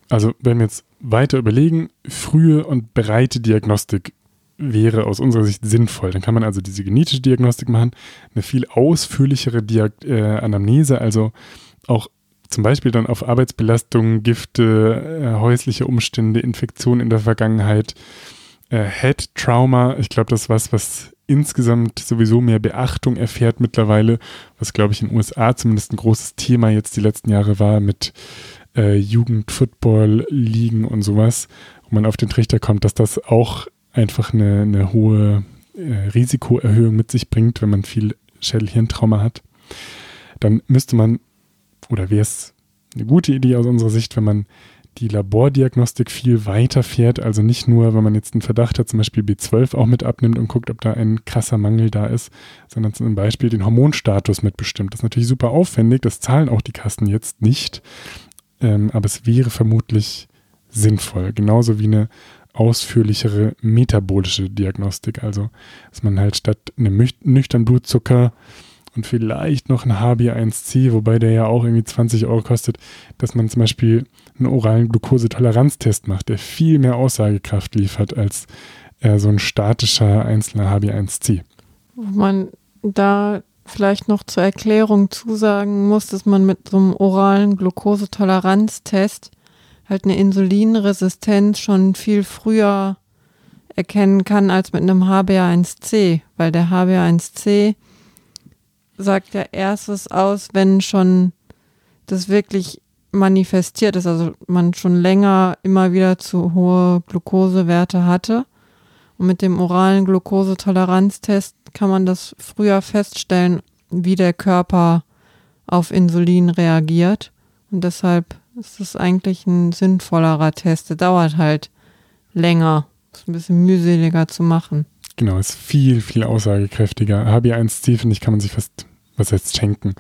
also, wenn wir jetzt weiter überlegen, frühe und breite Diagnostik wäre aus unserer Sicht sinnvoll. Dann kann man also diese genetische Diagnostik machen, eine viel ausführlichere Diag äh, Anamnese, also auch zum Beispiel dann auf Arbeitsbelastungen, Gifte, äh, häusliche Umstände, Infektionen in der Vergangenheit, äh, Head Trauma. Ich glaube, das ist was, was insgesamt sowieso mehr Beachtung erfährt mittlerweile, was glaube ich in den USA zumindest ein großes Thema jetzt die letzten Jahre war mit äh, Jugend-Football-Ligen und sowas, wo man auf den Trichter kommt, dass das auch einfach eine, eine hohe äh, Risikoerhöhung mit sich bringt, wenn man viel Schädelhirntrauma hat. Dann müsste man, oder wäre es eine gute Idee aus unserer Sicht, wenn man die Labordiagnostik viel weiter fährt. Also nicht nur, wenn man jetzt einen Verdacht hat, zum Beispiel B12 auch mit abnimmt und guckt, ob da ein krasser Mangel da ist, sondern zum Beispiel den Hormonstatus mitbestimmt. Das ist natürlich super aufwendig, das zahlen auch die Kassen jetzt nicht. Ähm, aber es wäre vermutlich sinnvoll. Genauso wie eine ausführlichere metabolische Diagnostik. Also, dass man halt statt einem nüchtern Blutzucker und vielleicht noch ein HbA1c, wobei der ja auch irgendwie 20 Euro kostet, dass man zum Beispiel einen oralen Glukosetoleranztest macht, der viel mehr Aussagekraft liefert als äh, so ein statischer einzelner HbA1c. Wo man da vielleicht noch zur Erklärung zusagen muss, dass man mit so einem oralen Glukosetoleranztest halt eine Insulinresistenz schon viel früher erkennen kann als mit einem HbA1c, weil der HbA1c sagt ja erst was aus, wenn schon das wirklich manifestiert ist, also man schon länger immer wieder zu hohe Glukosewerte hatte. Und mit dem oralen Glukosetoleranztest kann man das früher feststellen, wie der Körper auf Insulin reagiert. Und deshalb ist es eigentlich ein sinnvollerer Test. Der dauert halt länger. Ist ein bisschen mühseliger zu machen. Genau, ist viel, viel aussagekräftiger. HB1C, finde ich, kann man sich fast, was heißt schenken.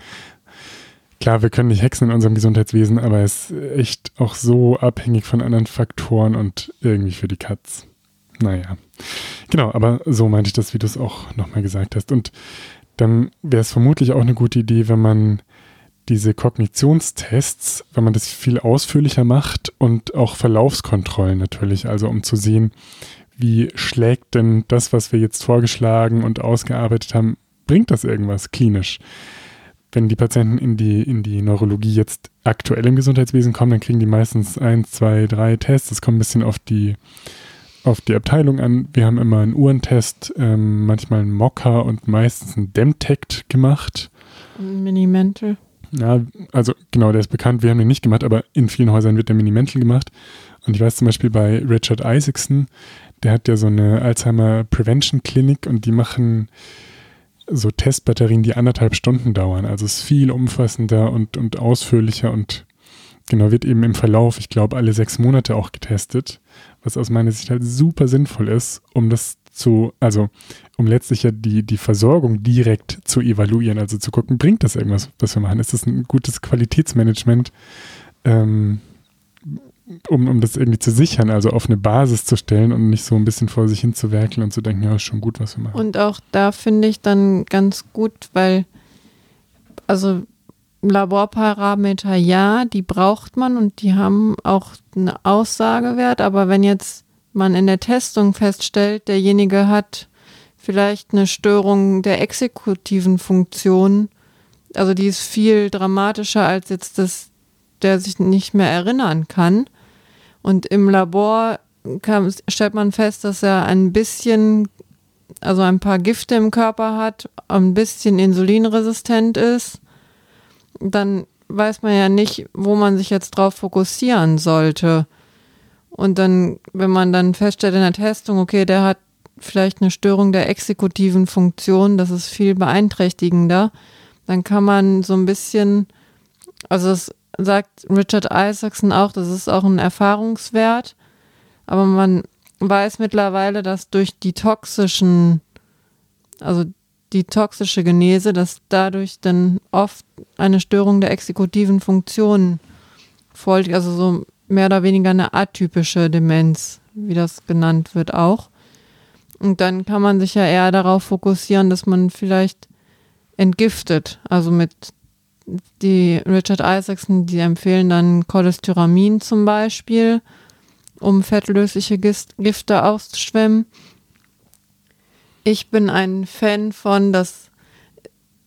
Klar, wir können nicht hexen in unserem Gesundheitswesen, aber es ist echt auch so abhängig von anderen Faktoren und irgendwie für die Katz. Naja. Genau, aber so meinte ich das, wie du es auch nochmal gesagt hast. Und dann wäre es vermutlich auch eine gute Idee, wenn man diese Kognitionstests, wenn man das viel ausführlicher macht und auch Verlaufskontrollen natürlich, also um zu sehen, wie schlägt denn das, was wir jetzt vorgeschlagen und ausgearbeitet haben, bringt das irgendwas klinisch? Wenn die Patienten in die, in die Neurologie jetzt aktuell im Gesundheitswesen kommen, dann kriegen die meistens eins, zwei, drei Tests. Das kommt ein bisschen auf die, auf die Abteilung an. Wir haben immer einen Uhrentest, ähm, manchmal einen Mocker und meistens einen Demtect gemacht. Ein Minimental. Ja, also genau, der ist bekannt. Wir haben den nicht gemacht, aber in vielen Häusern wird der Minimental gemacht. Und ich weiß zum Beispiel bei Richard Isaacson, der hat ja so eine Alzheimer Prevention Clinic und die machen so Testbatterien, die anderthalb Stunden dauern. Also es ist viel umfassender und, und ausführlicher und genau wird eben im Verlauf, ich glaube, alle sechs Monate auch getestet, was aus meiner Sicht halt super sinnvoll ist, um das zu, also um letztlich ja die, die Versorgung direkt zu evaluieren, also zu gucken, bringt das irgendwas, was wir machen? Ist das ein gutes Qualitätsmanagement, ähm, um, um das irgendwie zu sichern, also auf eine Basis zu stellen und nicht so ein bisschen vor sich hin zu werkeln und zu denken, ja, ist schon gut, was wir machen. Und auch da finde ich dann ganz gut, weil, also Laborparameter ja, die braucht man und die haben auch einen Aussagewert, aber wenn jetzt man in der Testung feststellt, derjenige hat vielleicht eine Störung der exekutiven Funktion, also die ist viel dramatischer als jetzt das, der sich nicht mehr erinnern kann. Und im Labor kann, stellt man fest, dass er ein bisschen, also ein paar Gifte im Körper hat, ein bisschen insulinresistent ist. Dann weiß man ja nicht, wo man sich jetzt drauf fokussieren sollte. Und dann, wenn man dann feststellt in der Testung, okay, der hat vielleicht eine Störung der exekutiven Funktion, das ist viel beeinträchtigender, dann kann man so ein bisschen, also das sagt Richard Isaacson auch, das ist auch ein Erfahrungswert, aber man weiß mittlerweile, dass durch die toxischen, also die toxische Genese, dass dadurch dann oft eine Störung der exekutiven Funktion folgt, also so mehr oder weniger eine atypische Demenz, wie das genannt wird auch. Und dann kann man sich ja eher darauf fokussieren, dass man vielleicht entgiftet. Also mit die Richard Isaacson, die empfehlen dann Cholesteramin zum Beispiel, um fettlösliche Gifte auszuschwemmen. Ich bin ein Fan von, dass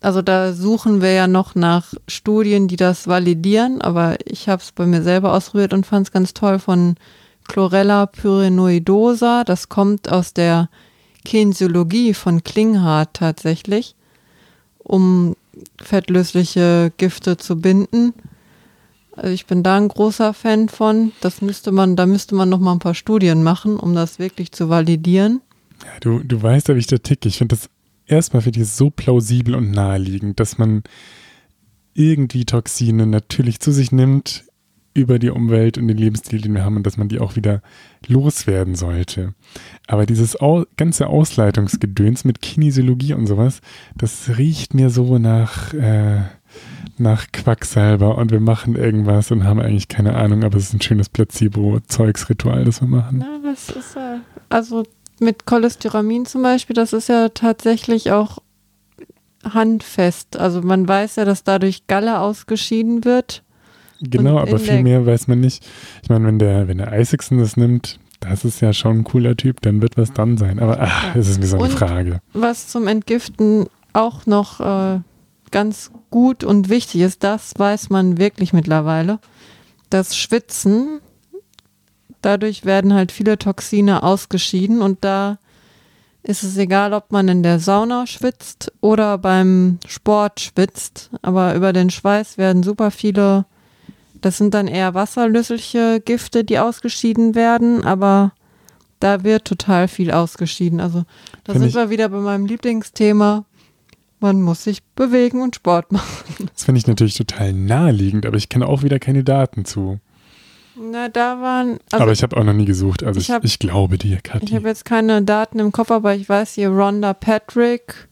also da suchen wir ja noch nach Studien, die das validieren, aber ich habe es bei mir selber ausprobiert und fand es ganz toll von Chlorella pyrenoidosa. Das kommt aus der Kinesiologie von Klinghardt tatsächlich, um fettlösliche Gifte zu binden. Also ich bin da ein großer Fan von. Das müsste man, da müsste man noch mal ein paar Studien machen, um das wirklich zu validieren. Ja, du, du weißt ja, wie ich da ticke. Ich finde das erstmal finde ich so plausibel und naheliegend, dass man irgendwie Toxine natürlich zu sich nimmt über die Umwelt und den Lebensstil, den wir haben und dass man die auch wieder loswerden sollte. Aber dieses ganze Ausleitungsgedöns mit Kinesiologie und sowas, das riecht mir so nach, äh, nach Quacksalber und wir machen irgendwas und haben eigentlich keine Ahnung, aber es ist ein schönes Placebo-Zeugsritual, das wir machen. Ja, das ist also mit Cholesteramin zum Beispiel, das ist ja tatsächlich auch handfest. Also man weiß ja, dass dadurch Galle ausgeschieden wird. Genau, aber viel mehr weiß man nicht. Ich meine, wenn der, wenn der Isaacson das nimmt, das ist ja schon ein cooler Typ, dann wird was dann sein. Aber ach, das ist mir so eine und Frage. Was zum Entgiften auch noch äh, ganz gut und wichtig ist, das weiß man wirklich mittlerweile. Das Schwitzen dadurch werden halt viele Toxine ausgeschieden und da ist es egal, ob man in der Sauna schwitzt oder beim Sport schwitzt, aber über den Schweiß werden super viele, das sind dann eher wasserlösliche Gifte, die ausgeschieden werden, aber da wird total viel ausgeschieden. Also da Find sind wir wieder bei meinem Lieblingsthema. Man muss sich bewegen und Sport machen. Das finde ich natürlich total naheliegend, aber ich kenne auch wieder keine Daten zu. Na, da waren. Also aber ich habe auch noch nie gesucht. Also ich, ich, hab, ich glaube dir, Kathi. Ich habe jetzt keine Daten im Kopf, aber ich weiß hier Rhonda Patrick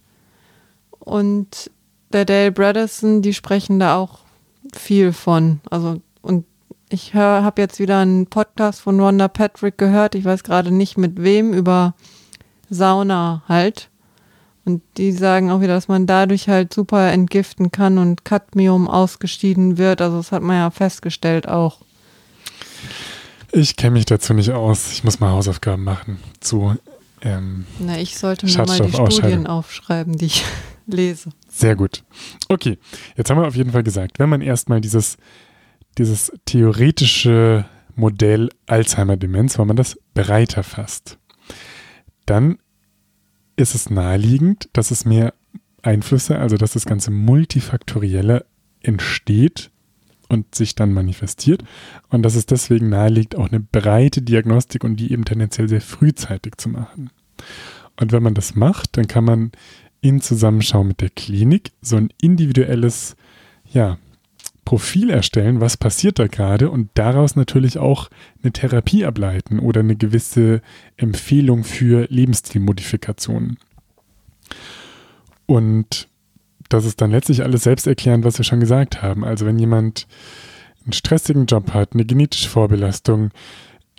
und der Dale Bredesen, die sprechen da auch viel von. Also, und ich habe jetzt wieder einen Podcast von Rhonda Patrick gehört. Ich weiß gerade nicht mit wem, über Sauna halt. Und die sagen auch wieder, dass man dadurch halt super entgiften kann und Cadmium ausgeschieden wird. Also das hat man ja festgestellt auch. Ich kenne mich dazu nicht aus. Ich muss mal Hausaufgaben machen zu. Ähm, Na, ich sollte mir mal die Studien aufschreiben, die ich lese. Sehr gut. Okay, jetzt haben wir auf jeden Fall gesagt, wenn man erstmal dieses, dieses theoretische Modell Alzheimer-Demenz, wenn man das breiter fasst, dann ist es naheliegend, dass es mehr Einflüsse, also dass das ganze Multifaktorielle entsteht und sich dann manifestiert und dass es deswegen naheliegt, auch eine breite Diagnostik und die eben tendenziell sehr frühzeitig zu machen. Und wenn man das macht, dann kann man in Zusammenschau mit der Klinik so ein individuelles ja, Profil erstellen, was passiert da gerade und daraus natürlich auch eine Therapie ableiten oder eine gewisse Empfehlung für Lebensstilmodifikationen. Und das ist dann letztlich alles selbsterklärend, was wir schon gesagt haben. Also wenn jemand einen stressigen Job hat, eine genetische Vorbelastung,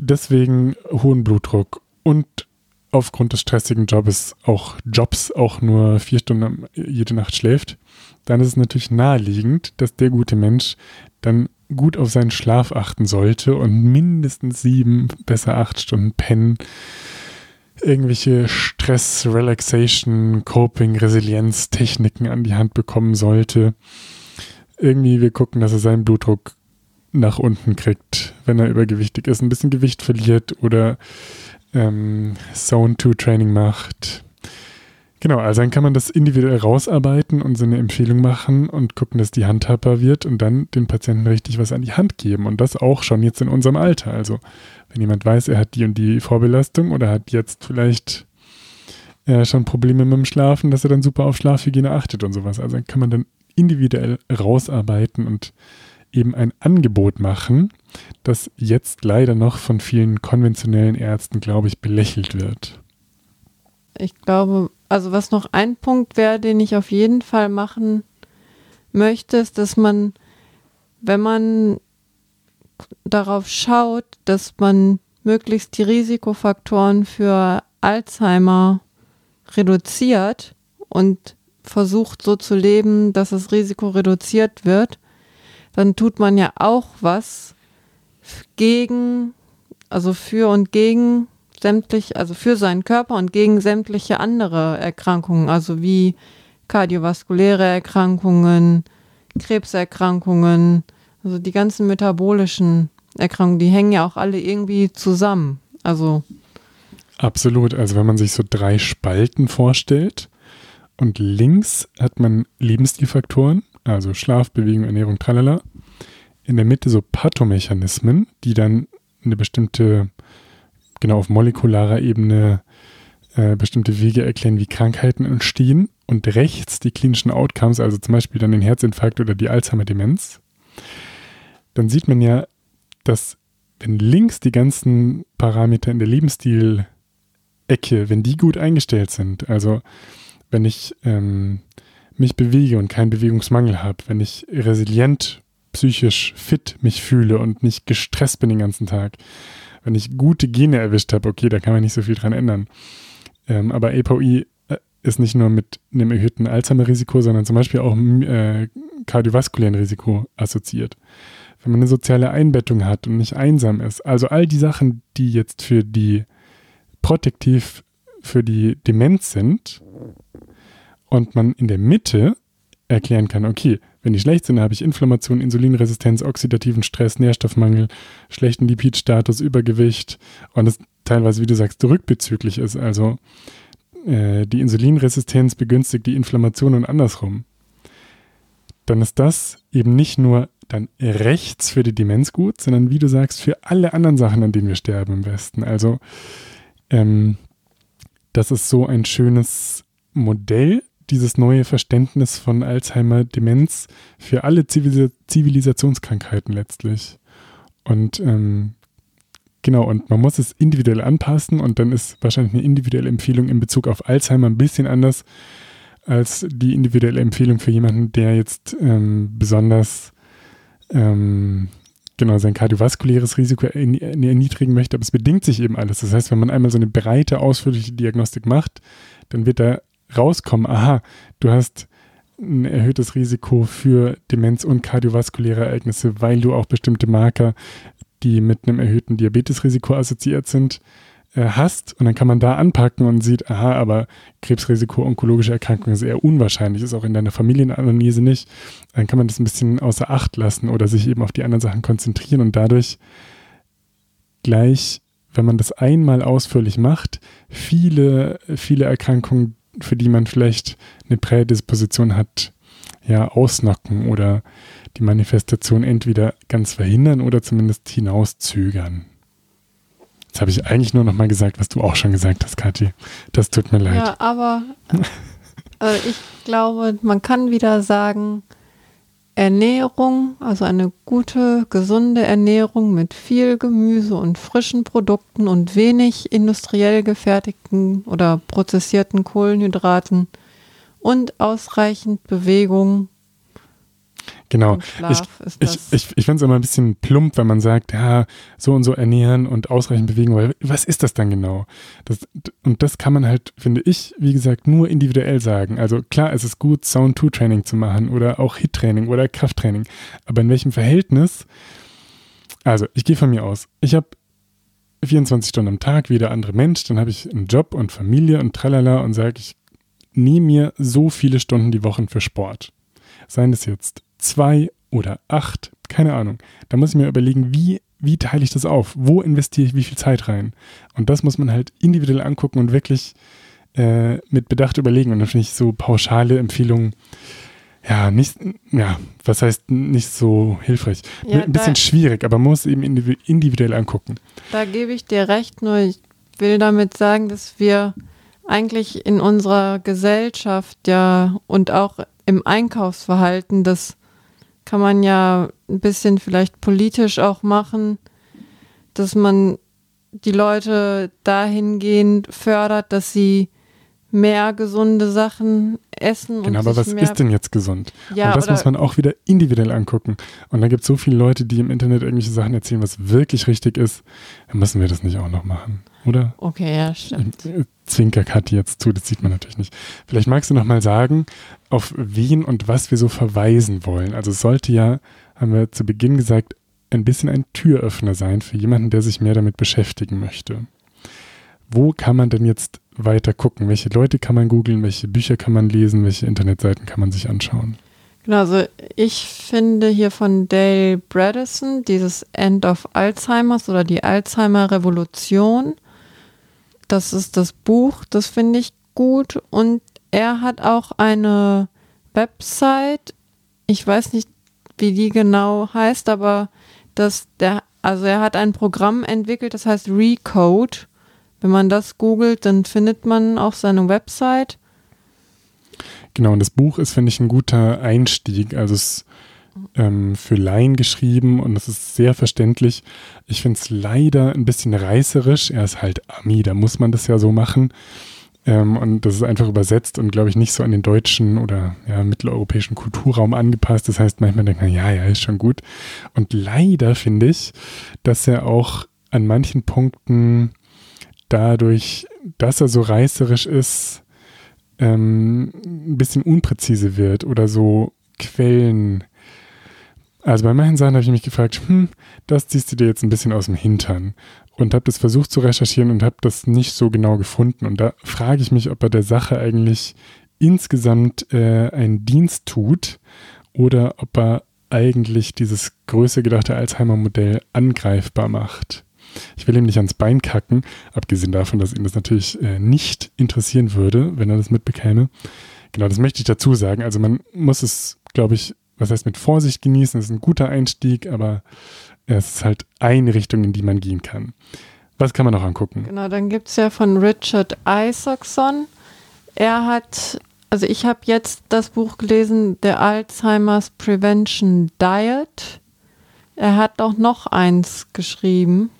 deswegen hohen Blutdruck und aufgrund des stressigen Jobs auch Jobs auch nur vier Stunden jede Nacht schläft, dann ist es natürlich naheliegend, dass der gute Mensch dann gut auf seinen Schlaf achten sollte und mindestens sieben, besser acht Stunden pennen, irgendwelche Stress, Relaxation, Coping, Resilienz, Techniken an die Hand bekommen sollte. Irgendwie wir gucken, dass er seinen Blutdruck nach unten kriegt, wenn er übergewichtig ist, ein bisschen Gewicht verliert oder ähm, Zone 2 Training macht. Genau, also dann kann man das individuell rausarbeiten und so eine Empfehlung machen und gucken, dass die handhabbar wird und dann den Patienten richtig was an die Hand geben. Und das auch schon jetzt in unserem Alter. Also wenn jemand weiß, er hat die und die Vorbelastung oder hat jetzt vielleicht äh, schon Probleme mit dem Schlafen, dass er dann super auf Schlafhygiene achtet und sowas. Also dann kann man dann individuell rausarbeiten und eben ein Angebot machen, das jetzt leider noch von vielen konventionellen Ärzten, glaube ich, belächelt wird. Ich glaube, also was noch ein Punkt wäre, den ich auf jeden Fall machen möchte, ist, dass man, wenn man darauf schaut, dass man möglichst die Risikofaktoren für Alzheimer reduziert und versucht so zu leben, dass das Risiko reduziert wird, dann tut man ja auch was gegen, also für und gegen sämtlich, also für seinen Körper und gegen sämtliche andere Erkrankungen, also wie kardiovaskuläre Erkrankungen, Krebserkrankungen, also die ganzen metabolischen Erkrankungen, die hängen ja auch alle irgendwie zusammen. Also Absolut. Also wenn man sich so drei Spalten vorstellt und links hat man Lebensstilfaktoren, also Schlaf, Bewegung, Ernährung, tralala. In der Mitte so Pathomechanismen, die dann eine bestimmte, genau auf molekularer Ebene äh, bestimmte Wege erklären, wie Krankheiten entstehen. Und rechts die klinischen Outcomes, also zum Beispiel dann den Herzinfarkt oder die Alzheimer-Demenz. Dann sieht man ja, dass wenn links die ganzen Parameter in der Lebensstil-Ecke, wenn die gut eingestellt sind, also wenn ich ähm, mich bewege und keinen Bewegungsmangel habe, wenn ich resilient, psychisch fit mich fühle und nicht gestresst bin den ganzen Tag, wenn ich gute Gene erwischt habe, okay, da kann man nicht so viel dran ändern. Ähm, aber APOE äh, ist nicht nur mit einem erhöhten Alzheimer-Risiko, sondern zum Beispiel auch einem äh, kardiovaskulären Risiko assoziiert. Wenn man eine soziale Einbettung hat und nicht einsam ist, also all die Sachen, die jetzt für die protektiv für die Demenz sind, und man in der Mitte erklären kann, okay, wenn die schlecht sind, habe ich Inflammation, Insulinresistenz, oxidativen Stress, Nährstoffmangel, schlechten Lipidstatus, Übergewicht und das teilweise, wie du sagst, rückbezüglich ist. Also äh, die Insulinresistenz begünstigt die Inflammation und andersrum. Dann ist das eben nicht nur dann rechts für die Demenz gut, sondern wie du sagst, für alle anderen Sachen, an denen wir sterben im Westen. Also ähm, das ist so ein schönes Modell, dieses neue Verständnis von Alzheimer-Demenz für alle Zivilis Zivilisationskrankheiten letztlich. Und ähm, genau, und man muss es individuell anpassen und dann ist wahrscheinlich eine individuelle Empfehlung in Bezug auf Alzheimer ein bisschen anders als die individuelle Empfehlung für jemanden, der jetzt ähm, besonders ähm, genau sein kardiovaskuläres Risiko erniedrigen möchte, aber es bedingt sich eben alles. Das heißt, wenn man einmal so eine breite, ausführliche Diagnostik macht, dann wird da rauskommen, aha, du hast ein erhöhtes Risiko für Demenz und kardiovaskuläre Ereignisse, weil du auch bestimmte Marker, die mit einem erhöhten Diabetesrisiko assoziiert sind, äh, hast. Und dann kann man da anpacken und sieht, aha, aber Krebsrisiko, onkologische Erkrankungen ist eher unwahrscheinlich, ist auch in deiner Familienanalyse nicht. Dann kann man das ein bisschen außer Acht lassen oder sich eben auf die anderen Sachen konzentrieren und dadurch gleich, wenn man das einmal ausführlich macht, viele, viele Erkrankungen für die man vielleicht eine Prädisposition hat, ja, ausnocken oder die Manifestation entweder ganz verhindern oder zumindest hinauszögern. Jetzt habe ich eigentlich nur noch mal gesagt, was du auch schon gesagt hast, Kathi. Das tut mir leid. Ja, aber äh, ich glaube, man kann wieder sagen, Ernährung, also eine gute, gesunde Ernährung mit viel Gemüse und frischen Produkten und wenig industriell gefertigten oder prozessierten Kohlenhydraten und ausreichend Bewegung Genau. Ich, ich, ich, ich finde es immer ein bisschen plump, wenn man sagt, ja, so und so ernähren und ausreichend bewegen, weil was ist das dann genau? Das, und das kann man halt, finde ich, wie gesagt, nur individuell sagen. Also klar, es ist gut, Sound-2-Training zu machen oder auch Hit-Training oder Krafttraining. Aber in welchem Verhältnis? Also, ich gehe von mir aus. Ich habe 24 Stunden am Tag wie der andere Mensch, dann habe ich einen Job und Familie und tralala und sage, ich nehme mir so viele Stunden die Woche für Sport. Seien es jetzt zwei oder acht, keine Ahnung. Da muss ich mir überlegen, wie, wie teile ich das auf? Wo investiere ich wie viel Zeit rein? Und das muss man halt individuell angucken und wirklich äh, mit Bedacht überlegen. Und dann finde ich so pauschale Empfehlungen, ja, nicht, ja, was heißt nicht so hilfreich? Ja, Ein bisschen schwierig, aber man muss eben individuell angucken. Da gebe ich dir recht, nur ich will damit sagen, dass wir eigentlich in unserer Gesellschaft ja und auch im Einkaufsverhalten das kann man ja ein bisschen vielleicht politisch auch machen, dass man die Leute dahingehend fördert, dass sie mehr gesunde Sachen essen. Genau, aber was ist denn jetzt gesund? Ja, und das muss man auch wieder individuell angucken. Und da gibt es so viele Leute, die im Internet irgendwelche Sachen erzählen, was wirklich richtig ist. Dann müssen wir das nicht auch noch machen, oder? Okay, ja, stimmt. Äh, Zwinker Kat jetzt zu, das sieht man natürlich nicht. Vielleicht magst du noch mal sagen, auf wen und was wir so verweisen wollen. Also es sollte ja, haben wir zu Beginn gesagt, ein bisschen ein Türöffner sein für jemanden, der sich mehr damit beschäftigen möchte. Wo kann man denn jetzt weiter gucken? Welche Leute kann man googeln? Welche Bücher kann man lesen? Welche Internetseiten kann man sich anschauen? Genau, also ich finde hier von Dale Bredesen dieses End of Alzheimer's oder die Alzheimer-Revolution. Das ist das Buch, das finde ich gut. Und er hat auch eine Website, ich weiß nicht, wie die genau heißt, aber das, der, also er hat ein Programm entwickelt, das heißt Recode. Wenn man das googelt, dann findet man auch seine Website. Genau, und das Buch ist, finde ich, ein guter Einstieg. Also es ähm, für Laien geschrieben und es ist sehr verständlich. Ich finde es leider ein bisschen reißerisch. Er ist halt Ami, da muss man das ja so machen. Ähm, und das ist einfach übersetzt und, glaube ich, nicht so an den deutschen oder ja, mitteleuropäischen Kulturraum angepasst. Das heißt, manchmal denkt man, ja, ja, ist schon gut. Und leider finde ich, dass er auch an manchen Punkten dadurch, dass er so reißerisch ist, ähm, ein bisschen unpräzise wird oder so Quellen. Also bei manchen Sachen habe ich mich gefragt, hm, das ziehst du dir jetzt ein bisschen aus dem Hintern und habe das versucht zu recherchieren und habe das nicht so genau gefunden. Und da frage ich mich, ob er der Sache eigentlich insgesamt äh, einen Dienst tut oder ob er eigentlich dieses größer gedachte Alzheimer-Modell angreifbar macht. Ich will ihm nicht ans Bein kacken, abgesehen davon, dass ihn das natürlich äh, nicht interessieren würde, wenn er das mitbekäme. Genau, das möchte ich dazu sagen. Also man muss es, glaube ich, was heißt mit Vorsicht genießen. Es ist ein guter Einstieg, aber es ist halt eine Richtung, in die man gehen kann. Was kann man noch angucken? Genau, dann gibt es ja von Richard Isaacson. Er hat, also ich habe jetzt das Buch gelesen, The Alzheimer's Prevention Diet. Er hat auch noch eins geschrieben.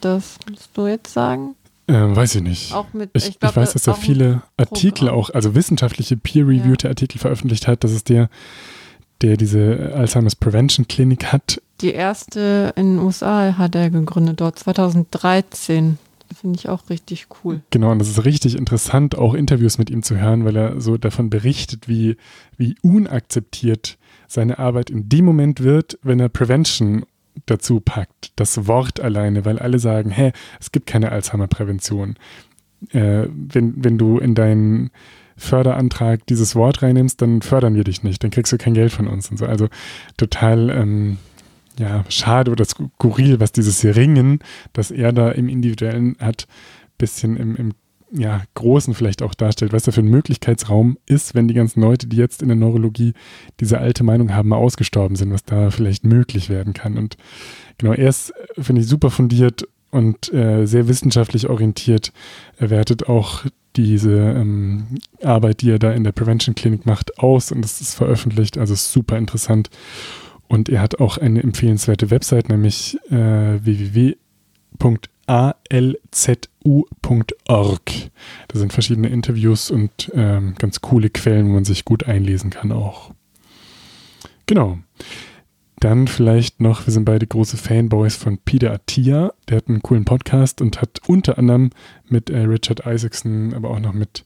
Das musst du jetzt sagen? Ähm, weiß ich nicht. Mit, ich, ich, glaub, ich weiß, dass er viele Artikel auch, also wissenschaftliche peer-reviewte ja. Artikel veröffentlicht hat. Das ist der, der diese Alzheimer's Prevention Klinik hat. Die erste in den USA hat er gegründet, dort 2013. Finde ich auch richtig cool. Genau, und das ist richtig interessant, auch Interviews mit ihm zu hören, weil er so davon berichtet, wie, wie unakzeptiert seine Arbeit in dem Moment wird, wenn er Prevention dazu packt, das Wort alleine, weil alle sagen, hä, es gibt keine Alzheimer-Prävention. Äh, wenn, wenn du in deinen Förderantrag dieses Wort reinnimmst, dann fördern wir dich nicht, dann kriegst du kein Geld von uns und so. Also total ähm, ja, schade oder skurril, was dieses Ringen, das er da im Individuellen hat, bisschen im, im ja, Großen vielleicht auch darstellt, was da für ein Möglichkeitsraum ist, wenn die ganzen Leute, die jetzt in der Neurologie diese alte Meinung haben, mal ausgestorben sind, was da vielleicht möglich werden kann. Und genau, er ist, finde ich, super fundiert und äh, sehr wissenschaftlich orientiert. Er wertet auch diese ähm, Arbeit, die er da in der Prevention Clinic macht, aus und es ist veröffentlicht. Also super interessant. Und er hat auch eine empfehlenswerte Website, nämlich äh, www.alzu.org. Da sind verschiedene Interviews und ähm, ganz coole Quellen, wo man sich gut einlesen kann auch. Genau. Dann vielleicht noch, wir sind beide große Fanboys von Peter Attia. Der hat einen coolen Podcast und hat unter anderem mit äh, Richard Isaacson, aber auch noch mit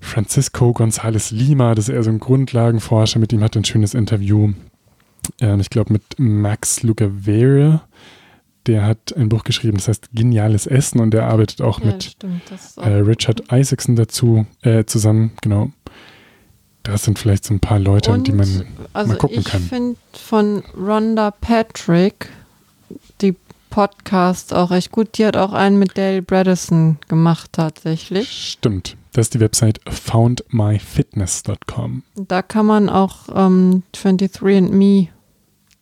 Francisco González Lima, das ist eher so ein Grundlagenforscher, mit ihm hat ein schönes Interview. Ähm, ich glaube mit Max Lugavere. Der hat ein Buch geschrieben, das heißt Geniales Essen und der arbeitet auch ja, mit stimmt, äh, Richard Isaacson dazu äh, zusammen, genau. Das sind vielleicht so ein paar Leute, und, die man also mal gucken kann. Ich finde von Rhonda Patrick die Podcast auch echt gut. Die hat auch einen mit Dale Bredesen gemacht tatsächlich. Stimmt. Das ist die Website foundmyfitness.com. Da kann man auch ähm, 23andMe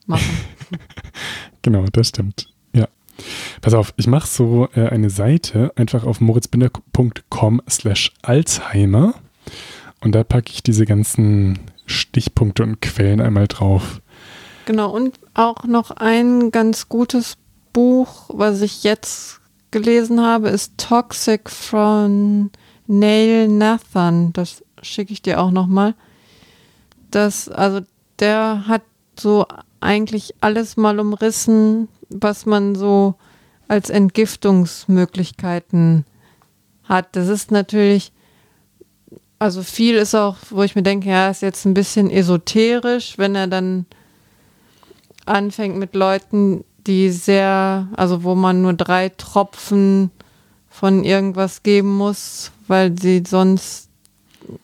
machen. genau, das stimmt. Ja. Pass auf, ich mache so äh, eine Seite einfach auf moritzbinder.com slash Alzheimer und da packe ich diese ganzen Stichpunkte und Quellen einmal drauf. Genau, und auch noch ein ganz gutes Buch, was ich jetzt gelesen habe, ist Toxic von Neil Nathan. Das schicke ich dir auch nochmal. Das, also der hat so eigentlich alles mal umrissen, was man so als Entgiftungsmöglichkeiten hat. Das ist natürlich also viel ist auch, wo ich mir denke, ja, ist jetzt ein bisschen esoterisch, wenn er dann anfängt mit Leuten, die sehr, also wo man nur drei Tropfen von irgendwas geben muss, weil sie sonst,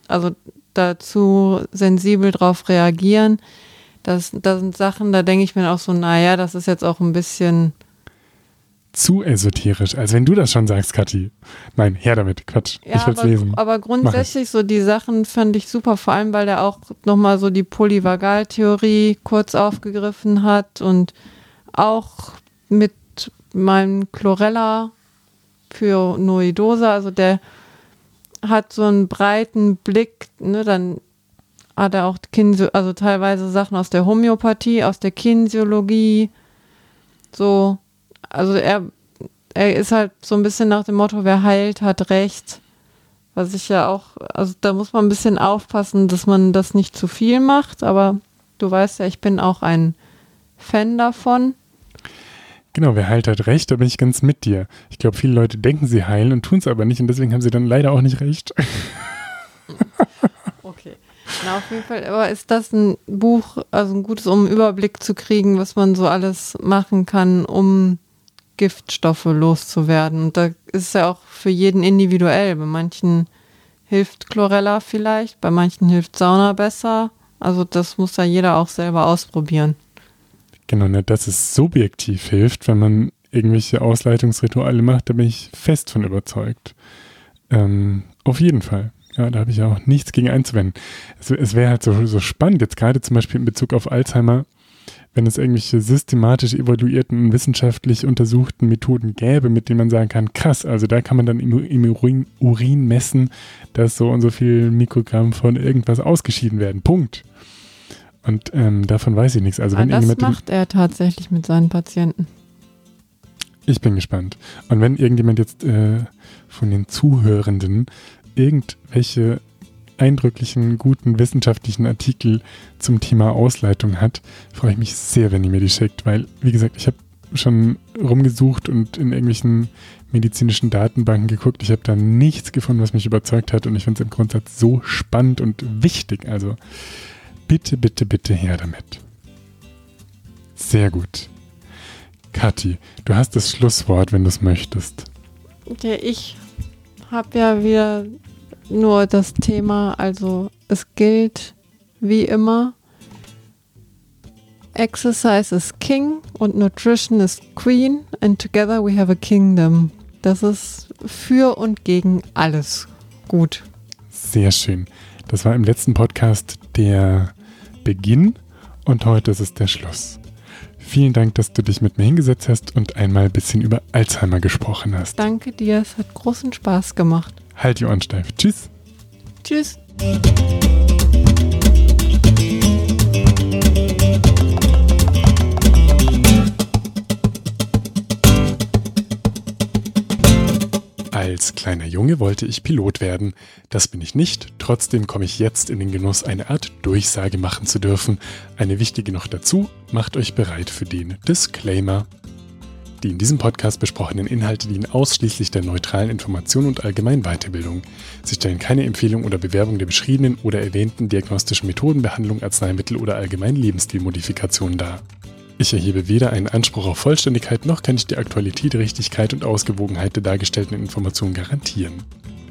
also dazu sensibel drauf reagieren. Das, das sind Sachen, da denke ich mir auch so, naja, das ist jetzt auch ein bisschen zu esoterisch, als wenn du das schon sagst, Kathi. Nein, her damit, Quatsch. Ja, ich will's aber, lesen. Aber grundsätzlich so die Sachen fand ich super, vor allem weil der auch nochmal so die Polyvagaltheorie kurz aufgegriffen hat und auch mit meinem Chlorella für Noidose, also der hat so einen breiten Blick, ne, dann hat er auch Kinsio, also teilweise Sachen aus der Homöopathie, aus der Kinesiologie, so also er, er ist halt so ein bisschen nach dem Motto, wer heilt, hat recht. Was ich ja auch, also da muss man ein bisschen aufpassen, dass man das nicht zu viel macht, aber du weißt ja, ich bin auch ein Fan davon. Genau, wer heilt, hat recht, da bin ich ganz mit dir. Ich glaube, viele Leute denken, sie heilen und tun es aber nicht und deswegen haben sie dann leider auch nicht recht. okay. Na, auf jeden Fall, aber ist das ein Buch, also ein gutes, um einen Überblick zu kriegen, was man so alles machen kann, um Giftstoffe loszuwerden. Und da ist es ja auch für jeden individuell. Bei manchen hilft Chlorella vielleicht, bei manchen hilft Sauna besser. Also das muss ja jeder auch selber ausprobieren. Genau, ne, dass es subjektiv hilft, wenn man irgendwelche Ausleitungsrituale macht, da bin ich fest von überzeugt. Ähm, auf jeden Fall. Ja, da habe ich auch nichts gegen einzuwenden. Es, es wäre halt so, so spannend, jetzt gerade zum Beispiel in Bezug auf Alzheimer, wenn es irgendwelche systematisch evaluierten und wissenschaftlich untersuchten Methoden gäbe, mit denen man sagen kann, krass, also da kann man dann im, im Urin, Urin, messen, dass so und so viel Mikrogramm von irgendwas ausgeschieden werden. Punkt. Und ähm, davon weiß ich nichts. Also wenn das macht er tatsächlich mit seinen Patienten. Ich bin gespannt. Und wenn irgendjemand jetzt äh, von den Zuhörenden irgendwelche eindrücklichen, guten wissenschaftlichen Artikel zum Thema Ausleitung hat, freue ich mich sehr, wenn ihr mir die schickt, weil, wie gesagt, ich habe schon rumgesucht und in irgendwelchen medizinischen Datenbanken geguckt. Ich habe da nichts gefunden, was mich überzeugt hat und ich finde es im Grundsatz so spannend und wichtig. Also bitte, bitte, bitte her damit. Sehr gut. Kathi, du hast das Schlusswort, wenn du es möchtest. Ja, ich habe ja wieder nur das Thema, also es gilt wie immer, Exercise is King und Nutrition is Queen and together we have a kingdom. Das ist für und gegen alles gut. Sehr schön. Das war im letzten Podcast der Beginn und heute ist es der Schluss. Vielen Dank, dass du dich mit mir hingesetzt hast und einmal ein bisschen über Alzheimer gesprochen hast. Danke dir, es hat großen Spaß gemacht. Halt die Ohren steif. Tschüss. Tschüss. Als kleiner Junge wollte ich Pilot werden. Das bin ich nicht. Trotzdem komme ich jetzt in den Genuss, eine Art Durchsage machen zu dürfen. Eine wichtige noch dazu, macht euch bereit für den Disclaimer. Die in diesem Podcast besprochenen Inhalte dienen ausschließlich der neutralen Information und allgemeinen Weiterbildung. Sie stellen keine Empfehlung oder Bewerbung der beschriebenen oder erwähnten diagnostischen Methoden, Behandlung, Arzneimittel oder allgemeinen Lebensstilmodifikationen dar. Ich erhebe weder einen Anspruch auf Vollständigkeit noch kann ich die Aktualität, Richtigkeit und Ausgewogenheit der dargestellten Informationen garantieren.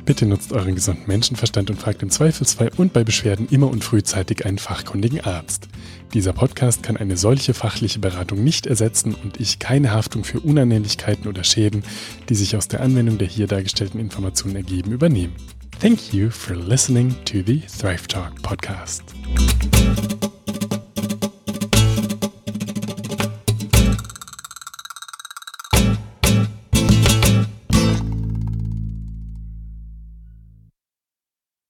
Bitte nutzt euren gesunden Menschenverstand und fragt im Zweifelsfall und bei Beschwerden immer und frühzeitig einen fachkundigen Arzt. Dieser Podcast kann eine solche fachliche Beratung nicht ersetzen und ich keine Haftung für Unannehmlichkeiten oder Schäden, die sich aus der Anwendung der hier dargestellten Informationen ergeben, übernehmen. Thank you for listening to the Thrive Talk podcast.